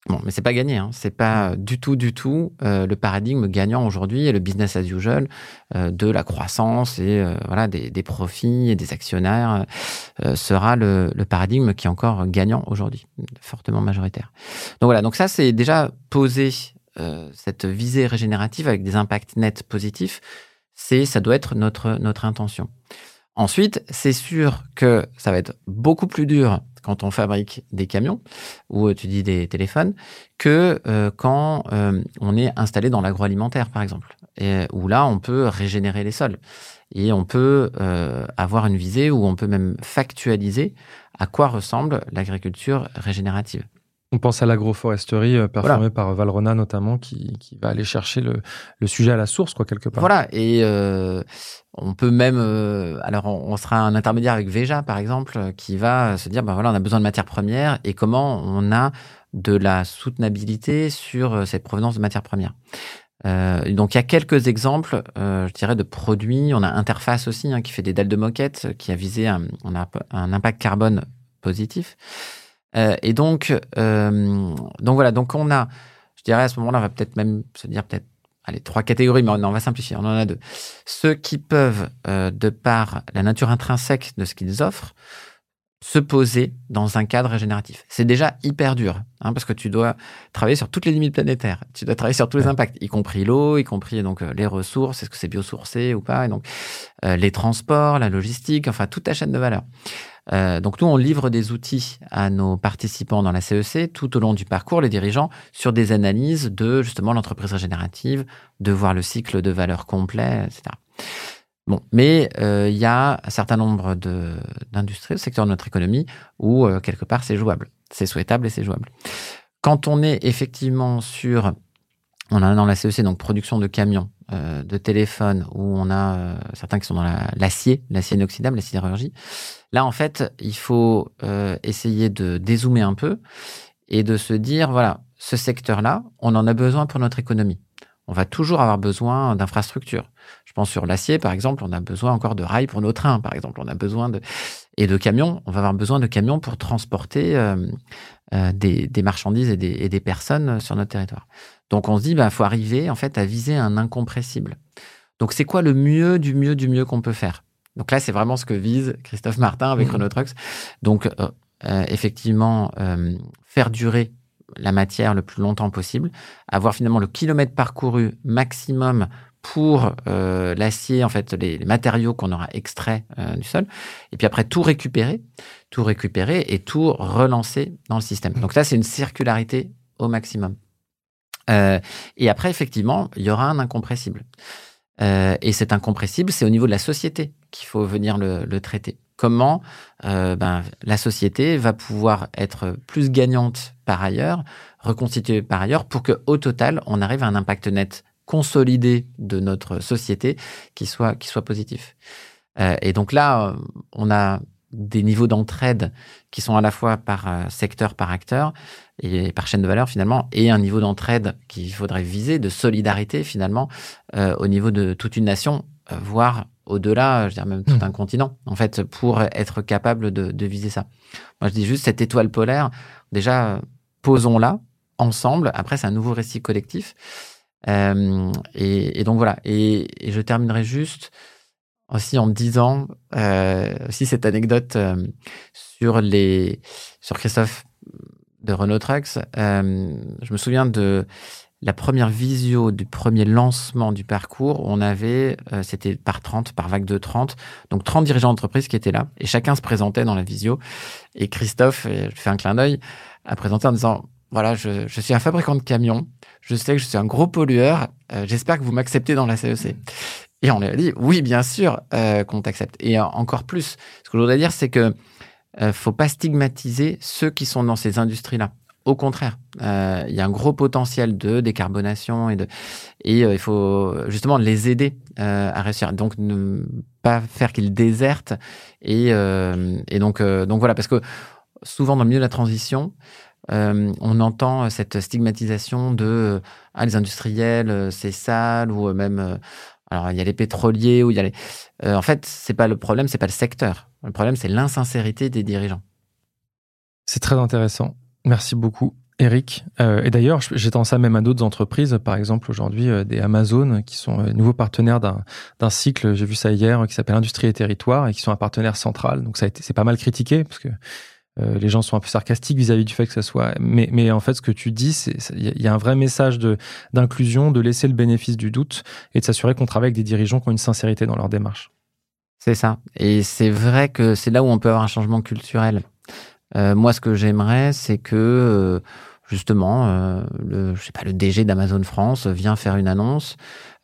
Bon, mais c'est pas gagné. Hein. C'est pas du tout, du tout euh, le paradigme gagnant aujourd'hui et le business as usual euh, de la croissance et voilà des, des, profits et des actionnaires sera le, le, paradigme qui est encore gagnant aujourd'hui, fortement majoritaire. Donc voilà. Donc ça, c'est déjà poser cette visée régénérative avec des impacts nets positifs. C'est, ça doit être notre notre intention. Ensuite, c'est sûr que ça va être beaucoup plus dur quand on fabrique des camions ou euh, tu dis des téléphones que euh, quand euh, on est installé dans l'agroalimentaire par exemple où là on peut régénérer les sols et on peut avoir une visée où on peut même factualiser à quoi ressemble l'agriculture régénérative. On pense à l'agroforesterie euh, performée par Valrona notamment, qui, qui, va aller chercher le, le, sujet à la source, quoi, quelque part. Voilà, et euh, on peut même, euh, alors on, sera un intermédiaire avec Veja, par exemple, qui va se dire, ben voilà, on a besoin de matières premières et comment on a de la soutenabilité sur cette provenance de matières premières. Euh, donc il y a quelques exemples, euh, je dirais, de produits. On a Interface aussi, hein, qui fait des dalles de moquette, qui a visé un, on a un impact carbone positif. Euh, et donc, euh, donc voilà, donc on a, je dirais à ce moment-là, on va peut-être même se dire peut-être, allez, trois catégories, mais on, va simplifier, on en a deux. Ceux qui peuvent, euh, de par la nature intrinsèque de ce qu'ils offrent, se poser dans un cadre régénératif. C'est déjà hyper dur, hein, parce que tu dois travailler sur toutes les limites planétaires. Tu dois travailler sur tous les impacts, y compris l'eau, y compris donc les ressources, est-ce que c'est biosourcé ou pas, et donc les transports, la logistique, enfin toute ta chaîne de valeur. Euh, donc nous, on livre des outils à nos participants dans la CEC e tout au long du parcours, les dirigeants, sur des analyses de justement l'entreprise régénérative, de voir le cycle de valeur complet, etc. Bon, mais euh, il y a un certain nombre d'industries, de secteurs de notre économie, où euh, quelque part c'est jouable, c'est souhaitable et c'est jouable. Quand on est effectivement sur, on a dans la CEC e donc production de camions, de téléphones, où on a certains qui sont dans l'acier, l'acier inoxydable, la sidérurgie. Là, en fait, il faut euh, essayer de dézoomer un peu et de se dire, voilà, ce secteur-là, on en a besoin pour notre économie. On va toujours avoir besoin d'infrastructures. Je pense sur l'acier, par exemple, on a besoin encore de rails pour nos trains, par exemple. On a besoin de et de camions. On va avoir besoin de camions pour transporter euh, euh, des, marchandises et des, personnes sur notre territoire. Donc on se dit, il bah, faut arriver en fait à viser un incompressible. Donc c'est quoi le mieux du mieux du mieux qu'on peut faire? Donc là, c'est vraiment ce que vise Christophe Martin avec mmh. Renault Trucks. Donc effectivement, faire durer la matière le plus longtemps possible, avoir finalement le kilomètre parcouru maximum pour euh, l'acier, en fait, les, matériaux qu'on aura extraits euh, du sol, et puis après tout récupérer, tout récupérer et tout relancer dans le système. Donc ça, c'est une circularité au maximum. Euh, et après, effectivement, il y aura un incompressible. et cet incompressible, c'est au niveau de la société qu'il faut venir le traiter comment euh, ben, la société va pouvoir être plus gagnante par ailleurs, reconstituée par ailleurs, pour que au total, on arrive à un impact net consolidé de notre société qui soit, qui soit positif. Euh, et donc là, on a des niveaux d'entraide qui sont à la fois par euh, secteur, par acteur et par chaîne de valeur finalement, et un niveau d'entraide qu'il faudrait viser, de solidarité finalement, au niveau de toute une nation, voire au-delà, je dirais même tout hmm. un continent, en fait, pour être capable de, viser ça. Moi, je dis juste cette étoile polaire, déjà, posons-la ensemble. Après, c'est un nouveau récit collectif. Euh, et, donc voilà. Et, je terminerai juste aussi en disant euh, aussi cette anecdote euh, sur les sur Christophe de Renault Trucks. je me souviens de la première visio du premier lancement du parcours, on avait, euh, c'était par 30, par vague de 30, donc 30 dirigeants d'entreprise qui étaient là, et chacun se présentait dans la visio. Et Christophe, je fais un clin d'œil, a présenté en disant, voilà, je, suis un fabricant de camions, je sais que je suis un gros pollueur, euh, j'espère que vous m'acceptez dans la CEC. Et on lui a dit, oui, bien sûr euh, qu'on t'accepte. Et encore plus, ce que je voudrais dire, c'est que faut pas stigmatiser ceux qui sont dans ces industries-là. Au contraire, euh, il y a un gros potentiel de décarbonation et euh, il faut justement les aider euh, à réussir. Donc ne pas faire qu'ils désertent et, et donc donc voilà parce que souvent dans le milieu de la transition, on entend cette stigmatisation de ah, les industriels c'est sale ou même alors il y a les pétroliers ou il y a les en fait c'est pas le problème c'est pas le secteur le problème c'est l'insincérité des dirigeants. C'est très intéressant. Merci beaucoup. Eric, euh, et d'ailleurs, j'étends ça même à d'autres entreprises, par exemple aujourd'hui euh, des Amazon qui sont euh, nouveaux partenaires d'un cycle, j'ai vu ça hier, qui s'appelle Industrie et Territoire et qui sont un partenaire central. Donc ça c'est pas mal critiqué parce que les gens sont un peu sarcastiques vis-à-vis du fait que ça soit. Mais, mais en fait, ce que tu dis, c'est il y a un vrai message de d'inclusion, de laisser le bénéfice du doute et de s'assurer qu'on travaille avec des dirigeants qui ont une sincérité dans leur démarche. C'est ça. Et c'est vrai que c'est là où on peut avoir un changement culturel. Euh, moi, ce que j'aimerais, c'est que euh, justement, euh, le, je sais pas, le DG d'Amazon France vient faire une annonce,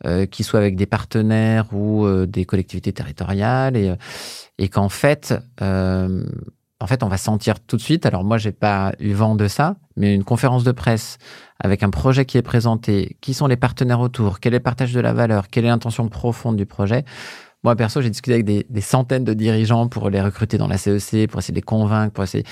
euh, qui soit avec des partenaires ou des collectivités territoriales, et, et qu'en fait, en fait, on va sentir tout de suite. Alors moi, j'ai pas eu vent de ça, mais une conférence de presse avec un projet qui est présenté, qui sont les partenaires autour, quel est le partage de la valeur, quelle est l'intention profonde du projet. Moi, perso, j'ai discuté avec des, centaines de dirigeants pour les recruter dans la CEC, pour essayer de les convaincre, pour essayer.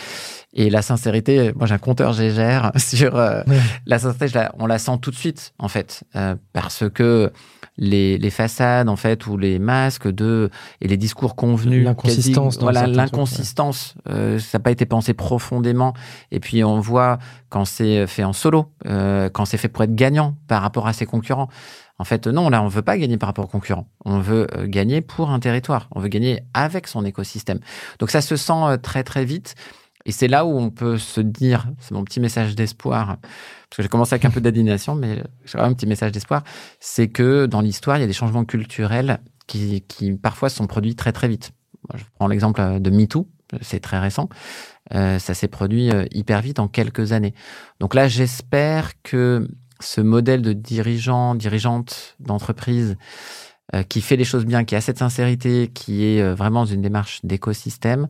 Et la sincérité, moi, j'ai un compteur Gégère sur euh, la sincérité, on la sent tout de suite, en fait, euh, parce que les, les, façades, en fait, ou les masques de et les discours convenus, l'inconsistance, voilà, l'inconsistance, euh, ça n'a pas été pensé profondément. Et puis on voit quand c'est fait en solo, quand c'est fait pour être gagnant par rapport à ses concurrents. En fait, non, là, on ne veut pas gagner par rapport aux concurrents. On veut euh, gagner pour un territoire. On veut gagner avec son écosystème. Donc ça se sent euh, très très vite. Et c'est là où on peut se dire, c'est mon petit message d'espoir, parce que j'ai commencé avec un peu d'indignation, mais j'ai un petit message d'espoir, c'est que dans l'histoire, il y a des changements culturels qui, qui parfois sont produits très très vite. Je prends l'exemple euh, de MeToo, c'est très récent. ça s'est produit hyper vite en quelques années. Donc là, j'espère que ce modèle de dirigeant, dirigeante d'entreprise euh, qui fait les choses bien, qui a cette sincérité, qui est euh, vraiment une démarche d'écosystème,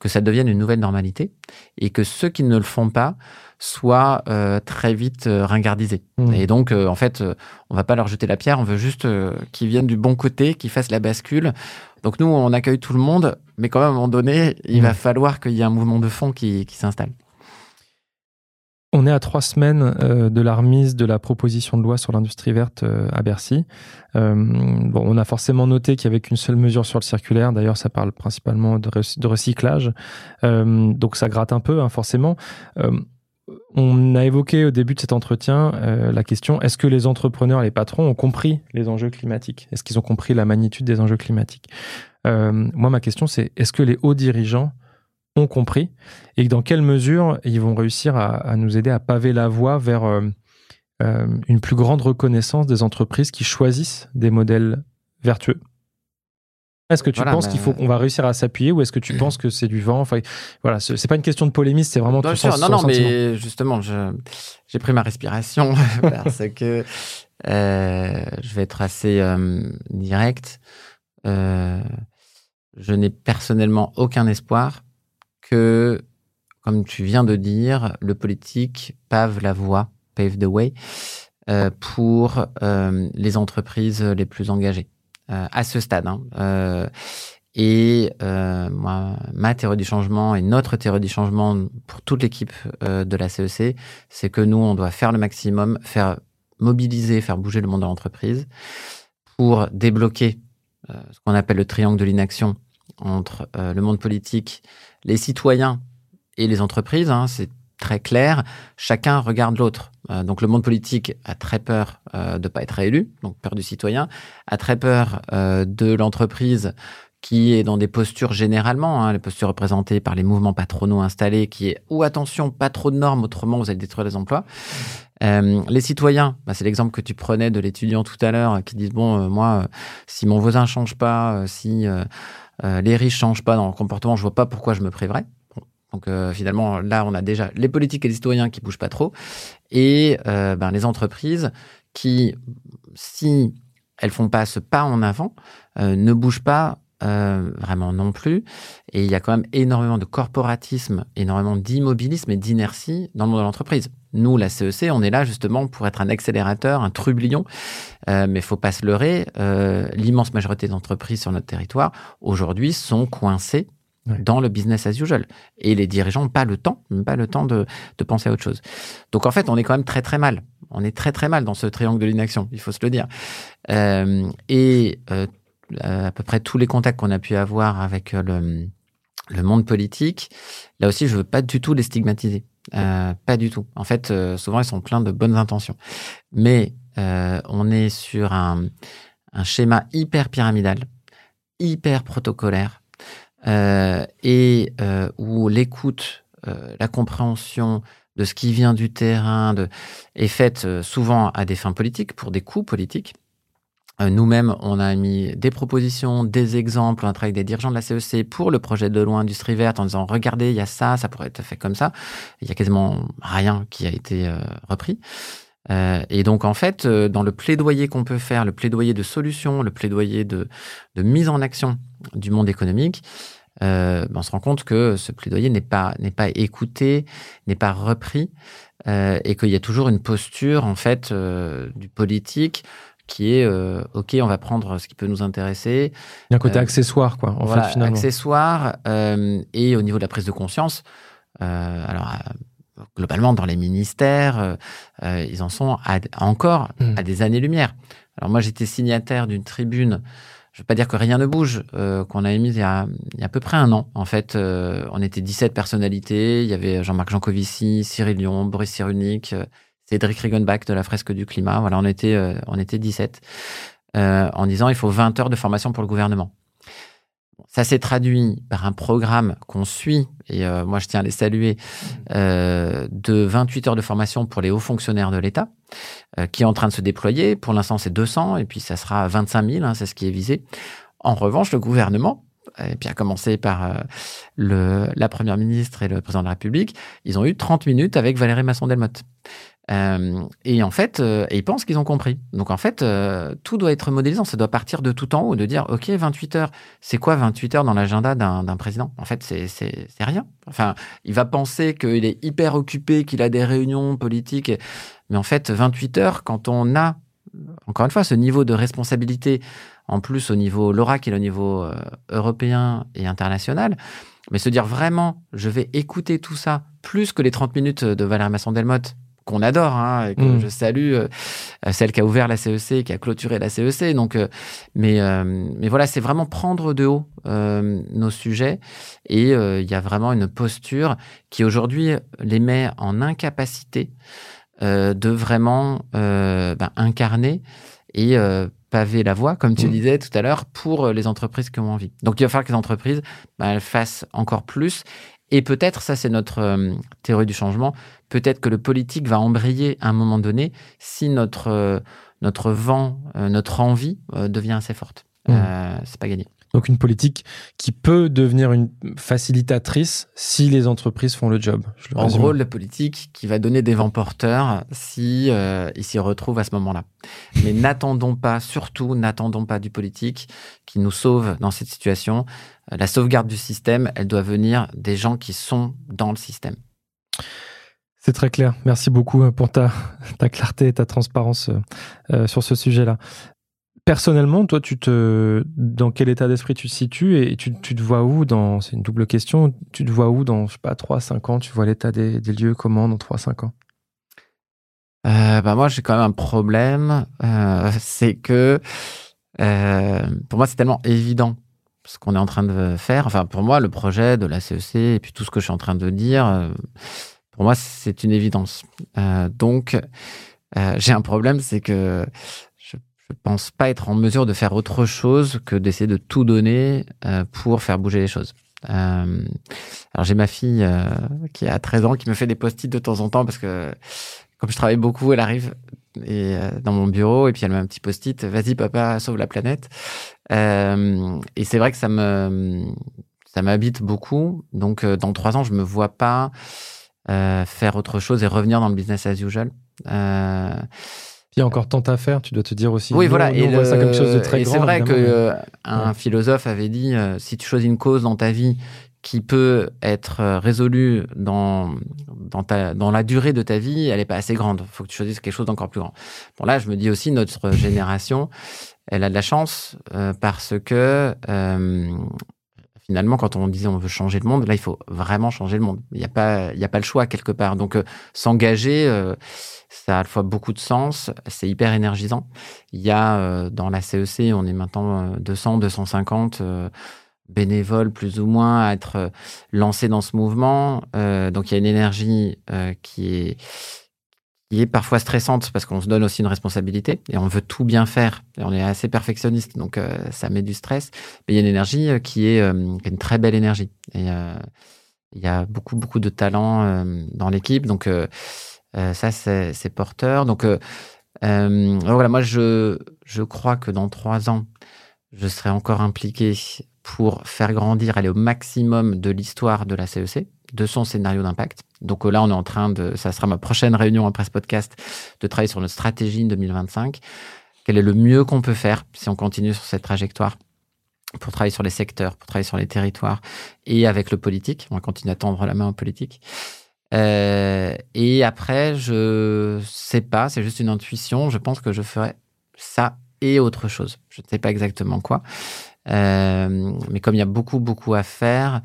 que ça devienne une nouvelle normalité et que ceux qui ne le font pas soient euh, très vite ringardisés. Mmh. Et donc, en fait, on va pas leur jeter la pierre, on veut juste qu'ils viennent du bon côté, qu'ils fassent la bascule. Donc nous, on accueille tout le monde, mais quand même, à un moment donné, il mmh. va falloir qu'il y ait un mouvement de fond qui, qui s'installe. On est à trois semaines euh, de la remise de la proposition de loi sur l'industrie verte euh, à Bercy. Euh, bon, on a forcément noté qu'il n'y avait qu'une seule mesure sur le circulaire. D'ailleurs, ça parle principalement de, recyclage. donc, ça gratte un peu, hein, forcément. on a évoqué au début de cet entretien la question est-ce que les entrepreneurs, les patrons ont compris les enjeux climatiques? Est-ce qu'ils ont compris la magnitude des enjeux climatiques? Moi, ma question, c'est est-ce que les hauts dirigeants ont compris et dans quelle mesure ils vont réussir à, nous aider à paver la voie vers euh, euh, une plus grande reconnaissance des entreprises qui choisissent des modèles vertueux. Est-ce que tu penses qu'il faut qu'on va réussir à s'appuyer ou est-ce que tu penses que c'est du vent? Enfin, voilà, c'est pas une question de polémiste, c'est vraiment tout Non, non, mais justement, j'ai pris ma respiration parce que euh, je vais être assez direct. je n'ai personnellement aucun espoir que, comme tu viens de dire, le politique pave la voie, pave the way, euh, pour euh, les entreprises les plus engagées euh, à ce stade. Hein. et moi, ma théorie du changement et notre théorie du changement pour toute l'équipe de la CEC, c'est que nous, on doit faire le maximum, faire mobiliser, faire bouger le monde de l'entreprise pour débloquer ce qu'on appelle le triangle de l'inaction entre le monde politique, les citoyens et les entreprises, hein, c'est très clair, chacun regarde l'autre. Euh, donc le monde politique a très peur euh, de ne pas être réélu, donc peur du citoyen, a très peur euh, de l'entreprise qui est dans des postures généralement, hein, les postures représentées par les mouvements patronaux installés, qui est ou attention, pas trop de normes, autrement vous allez détruire les emplois. les citoyens, bah, c'est l'exemple que tu prenais de l'étudiant tout à l'heure, qui disent bon, moi, si mon voisin change pas, si euh, les riches changent pas dans leur comportement, je vois pas pourquoi je me priverais. Donc euh, finalement, là, on a déjà les politiques et les citoyens qui bougent pas trop, et euh, ben, les entreprises qui, si elles font pas ce pas en avant, ne bougent pas vraiment non plus. Et il y a quand même énormément de corporatisme, énormément d'immobilisme et d'inertie dans le monde de l'entreprise. Nous, la CEC, on est là justement pour être un accélérateur, un trublion. Euh, mais faut pas se leurrer, euh, l'immense majorité d'entreprises sur notre territoire aujourd'hui sont coincées dans le business as usual. Et les dirigeants n'ont pas le temps, pas le temps de, de, penser à autre chose. Donc en fait, on est quand même très très mal. On est très très mal dans ce triangle de l'inaction, il faut se le dire. Euh, et euh, à peu près tous les contacts qu'on a pu avoir avec le, le monde politique, là aussi, je veux pas du tout les stigmatiser. Euh, pas du tout. En fait, euh, souvent, ils sont pleins de bonnes intentions. Mais euh, on est sur un, schéma hyper pyramidal, hyper protocolaire, et où l'écoute, la compréhension de ce qui vient du terrain est faite souvent à des fins politiques, pour des coûts politiques. Euh, nous-mêmes, on a mis des propositions, des exemples, on a travaillé avec des dirigeants de la CEC pour le projet de loi Industrie verte en disant regardez, il y a ça, ça pourrait être fait comme ça. Il y a quasiment rien qui a été euh, repris. Euh, et donc en fait, dans le plaidoyer qu'on peut faire, le plaidoyer de solution, le plaidoyer de, de mise en action du monde économique, ben, on se rend compte que ce plaidoyer n'est pas n'est pas écouté, n'est pas repris, et qu'il y a toujours une posture en fait du politique qui est euh, ok, on va prendre ce qui peut nous intéresser. Il y a un côté euh, accessoire, quoi. En fait, finalement. accessoire euh, et au niveau de la prise de conscience. alors globalement, dans les ministères, ils en sont encore hmm. à des années-lumière. Alors moi, j'étais signataire d'une tribune. Je ne veux pas dire que rien ne bouge, qu'on a émise il y a, il y a à peu près un an. En fait, on était 17 personnalités. Il y avait Jean-Marc Jancovici, Cyril Lyon, Boris Cyrulnik, Cédric Riegenbach de la fresque du climat. Voilà, on était, euh, on était 17 euh, en disant il faut 20 heures de formation pour le gouvernement. Ça s'est traduit par un programme qu'on suit, et euh, moi je tiens à les saluer, de 28 heures de formation pour les hauts fonctionnaires de l'État, qui est en train de se déployer. Pour l'instant, c'est 200, et puis ça sera 25 000, hein, c'est ce qui est visé. En revanche, le gouvernement, et puis à commencer par la Première ministre et le Président de la République, ils ont eu 30 minutes avec Valérie Masson-Delmotte. Euh, et en fait, euh, ils pensent qu'ils ont compris. Donc en fait, euh, tout doit être modélisant. Ça doit partir de tout en haut, de dire, OK, 28 heures, c'est quoi 28 heures dans l'agenda d'un président? En fait, c'est rien. Enfin, il va penser qu'il est hyper occupé, qu'il a des réunions politiques. Mais en fait, 28 heures, quand on a encore une fois, ce niveau de responsabilité, en plus au niveau LoRac et au niveau européen et international, mais se dire vraiment, je vais écouter tout ça plus que les 30 minutes de Valérie Masson-Delmotte qu'on adore, hein, et que mm. je salue, euh, celle qui a ouvert la CEC, qui a clôturé la CEC. Donc, euh, mais, euh, mais voilà, c'est vraiment prendre de haut nos sujets, et il y a vraiment une posture qui aujourd'hui les met en incapacité de vraiment ben, incarner et paver la voie, comme tu mm. disais tout à l'heure, pour les entreprises qui ont envie. Donc, il va falloir que les entreprises ben, fassent encore plus et peut-être, ça c'est notre euh, théorie du changement, peut-être que le politique va embrayer à un moment donné si notre, euh, notre vent, euh, notre envie devient assez forte. Mmh. c'est pas gagné. Donc une politique qui peut devenir une facilitatrice si les entreprises font le job. en gros, la politique qui va donner des vents porteurs si euh, ils s'y retrouvent à ce moment-là. Mais n'attendons pas, surtout n'attendons pas du politique qui nous sauve dans cette situation. Euh, la sauvegarde du système, elle doit venir des gens qui sont dans le système. C'est très clair. Merci beaucoup pour ta, clarté et ta transparence euh, sur ce sujet-là personnellement, toi, tu te, dans quel état d'esprit tu te situes et tu, te vois où dans, c'est une double question, tu te vois où dans, je sais pas, 3, 5 ans, tu vois l'état des, lieux comment dans 3, 5 ans? Euh, bah moi, j'ai quand même un problème, euh, c'est que euh, pour moi, c'est tellement évident ce qu'on est en train de faire. Enfin, pour moi, le projet de la CEC et puis tout ce que je suis en train de dire, pour moi, c'est une évidence. donc, j'ai un problème, c'est que je pense pas être en mesure de faire autre chose que d'essayer de tout donner euh, pour faire bouger les choses. Euh, alors j'ai ma fille euh, qui a 13 ans qui me fait des post-it de temps en temps parce que comme je travaille beaucoup, elle arrive et, dans mon bureau et puis elle met un petit post-it, vas-y papa, sauve la planète. et c'est vrai que ça me ça m'habite beaucoup. Donc dans trois ans, je me vois pas faire autre chose et revenir dans le business as usual. Il y a encore tant à faire, tu dois te dire aussi. Oui, voilà. et ça comme chose de très et C'est vrai que un philosophe avait dit euh, si tu choisis une cause dans ta vie qui peut être euh, résolue dans dans, ta, dans la durée de ta vie, elle n'est pas assez grande. Il faut que tu choisisses quelque chose d'encore plus grand. Bon là, je me dis aussi notre génération, elle a de la chance euh, parce que finalement, quand on disait on veut changer le monde, là, il faut vraiment changer le monde. Il n'y a pas, il y a pas le choix quelque part. Donc, s'engager, ça a à la fois beaucoup de sens, c'est hyper énergisant. Il y a euh, dans la CEC, on est maintenant 200, euh, 250 euh, bénévoles plus ou moins à être lancés dans ce mouvement. donc il y a une énergie qui est qui est parfois stressante parce qu'on se donne aussi une responsabilité et on veut tout bien faire. Et on est assez perfectionniste donc ça met du stress. Mais il y a une énergie qui est une très belle énergie. Il y a beaucoup beaucoup de talent dans l'équipe. Donc euh, ça, c'est porteur. Donc, euh, euh, voilà, moi, je, je crois que dans trois ans, je serai encore impliqué pour faire grandir, aller au maximum de l'histoire de la CEC, de son scénario d'impact. Donc là, on est en train de, ça sera ma prochaine réunion après ce podcast, de travailler sur notre stratégie 2025. Quel est le mieux qu'on peut faire si on continue sur cette trajectoire pour travailler sur les secteurs, pour travailler sur les territoires et avec le politique? On va continuer à tendre la main au politique. Euh, et après, je sais pas, c'est juste une intuition. Je pense que je ferai ça et autre chose. Je ne sais pas exactement quoi. Euh, mais comme il y a beaucoup, beaucoup à faire,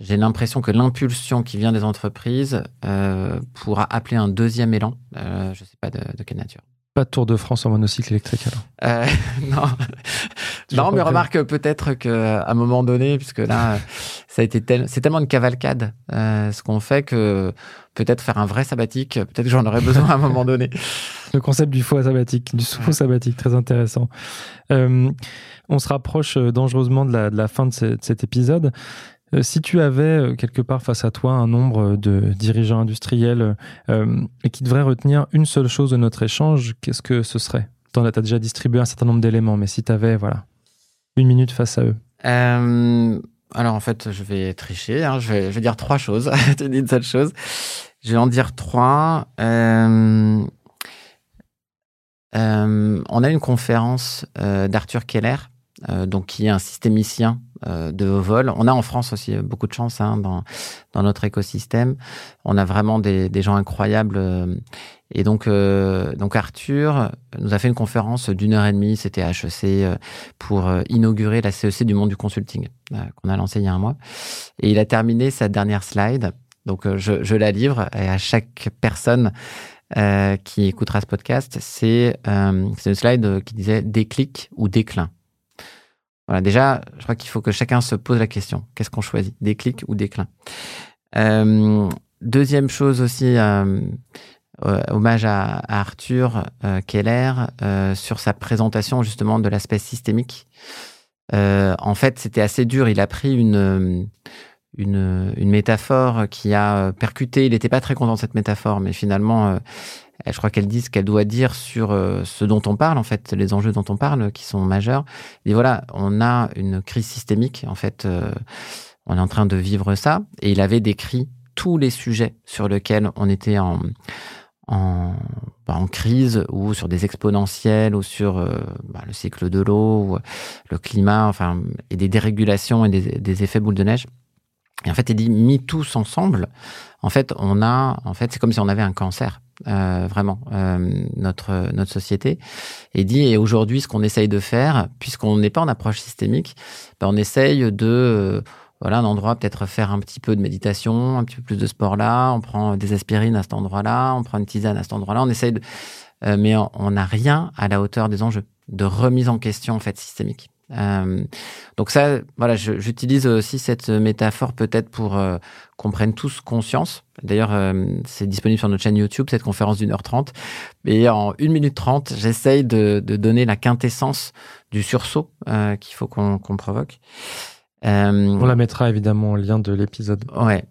j'ai l'impression que l'impulsion qui vient des entreprises euh, pourra appeler un deuxième élan. je ne sais pas de, de, quelle nature. Pas de Tour de France en monocycle électrique alors? Non. non, mais remarque peut-être qu'à un moment donné, puisque là, ça a été tel, c'est tellement une cavalcade, euh, ce qu'on fait que peut-être faire un vrai sabbatique, peut-être que j'en aurais besoin à un moment donné. Le concept du faux sabbatique, du faux sabbatique, très intéressant. Euh, on se rapproche euh, dangereusement de la, de la fin de, cet épisode. Si tu avais quelque part face à toi un nombre de dirigeants industriels qui devraient retenir une seule chose de notre échange, qu'est-ce que ce serait? Tu as déjà distribué un certain nombre d'éléments, mais si tu avais voilà, une minute face à eux alors en fait, je vais tricher. Hein. Je, vais, dire trois choses. tu dis une seule chose. Je vais en dire trois. Euh, euh, on a une conférence euh, d'Arthur Keller, donc qui est un systémicien de haut vol. On a en France aussi beaucoup de chance hein, dans, dans notre écosystème. On a vraiment des, des gens incroyables. Et donc, euh, donc Arthur nous a fait une conférence d'une heure et demie, c'était à HEC, euh, pour euh, inaugurer la CEC du monde du consulting, qu'on a lancé il y a un mois. Et il a terminé sa dernière slide. Donc, je, je la livre et à chaque personne qui écoutera ce podcast, c'est une slide qui disait déclic ou déclin. Voilà, déjà, je crois qu'il faut que chacun se pose la question. Qu'est-ce qu'on choisit? Déclic ou déclin Deuxième chose aussi, euh, hommage à, Arthur euh, Keller euh, sur sa présentation justement de l'aspect systémique. en fait, c'était assez dur. Il a pris une, une, une métaphore qui a percuté. Il n'était pas très content de cette métaphore, mais finalement, je crois qu'elle dit ce qu'elle doit dire sur ce dont on parle, en fait, les enjeux dont on parle, qui sont majeurs. Et voilà, on a une crise systémique, en fait, on est en train de vivre ça. Et il avait décrit tous les sujets sur lesquels on était en, en, bah, crise ou sur des exponentielles ou sur euh, bah, le cycle de l'eau, le climat, enfin, et des dérégulations et des, effets boule de neige. Et en fait, il dit mis tous ensemble. En fait, on a, en fait, c'est comme si on avait un cancer, euh, vraiment, euh, notre notre société. Et dit et aujourd'hui, ce qu'on essaye de faire, puisqu'on n'est pas en approche systémique, bah, on essaye de voilà un endroit peut-être faire un petit peu de méditation, un petit peu plus de sport là, on prend des aspirines à cet endroit-là, on prend une tisane à cet endroit-là, on essaye de euh, mais on n'a rien à la hauteur des enjeux de remise en question en fait systémique. Euh, donc ça, voilà, j'utilise aussi cette métaphore peut-être pour euh, qu'on prenne tous conscience. D'ailleurs, euh, c'est disponible sur notre chaîne YouTube, cette conférence d'une heure trente. Et en une minute trente, j'essaye de, de, donner la quintessence du sursaut qu'il faut qu'on provoque. On la mettra évidemment en lien de l'épisode. Ouais.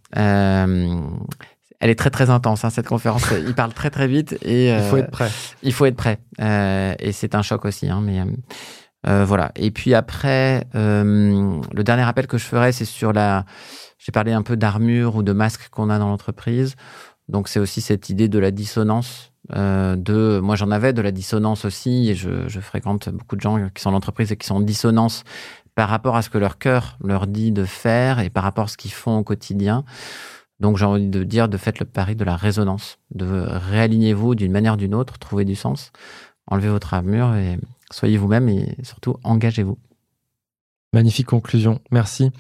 Elle est très très intense hein, cette conférence. il parle très très vite et il faut être prêt. Il faut être prêt. et c'est un choc aussi. Hein, mais voilà. Et puis après, le dernier appel que je ferai, c'est sur la. J'ai parlé un peu d'armure ou de masque qu'on a dans l'entreprise. Donc c'est aussi cette idée de la dissonance. de, moi j'en avais de la dissonance aussi et je, fréquente beaucoup de gens qui sont dans l'entreprise et qui sont en dissonance par rapport à ce que leur cœur leur dit de faire et par rapport à ce qu'ils font au quotidien. Donc j'ai envie de dire de faites le pari de la résonance, de réalignez-vous d'une manière ou d'une autre, trouvez du sens, enlevez votre armure et soyez vous-même et surtout engagez-vous. Magnifique conclusion, merci.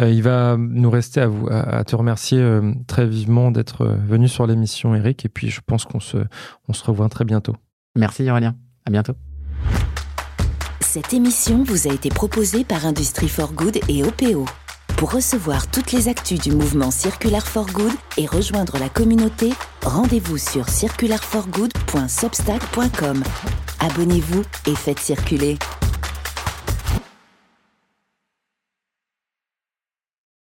Euh, il va nous rester à, vous, à, te remercier euh, très vivement d'être euh, venu sur l'émission, Eric, et puis je pense qu'on se, on se revoit très bientôt. Merci Aurélien, à bientôt. Cette émission vous a été proposée par Industrie for Good et OPO. Pour recevoir toutes les actus du mouvement Circular for Good et rejoindre la communauté, rendez-vous sur circularforgood.substack.com. Abonnez-vous et faites circuler.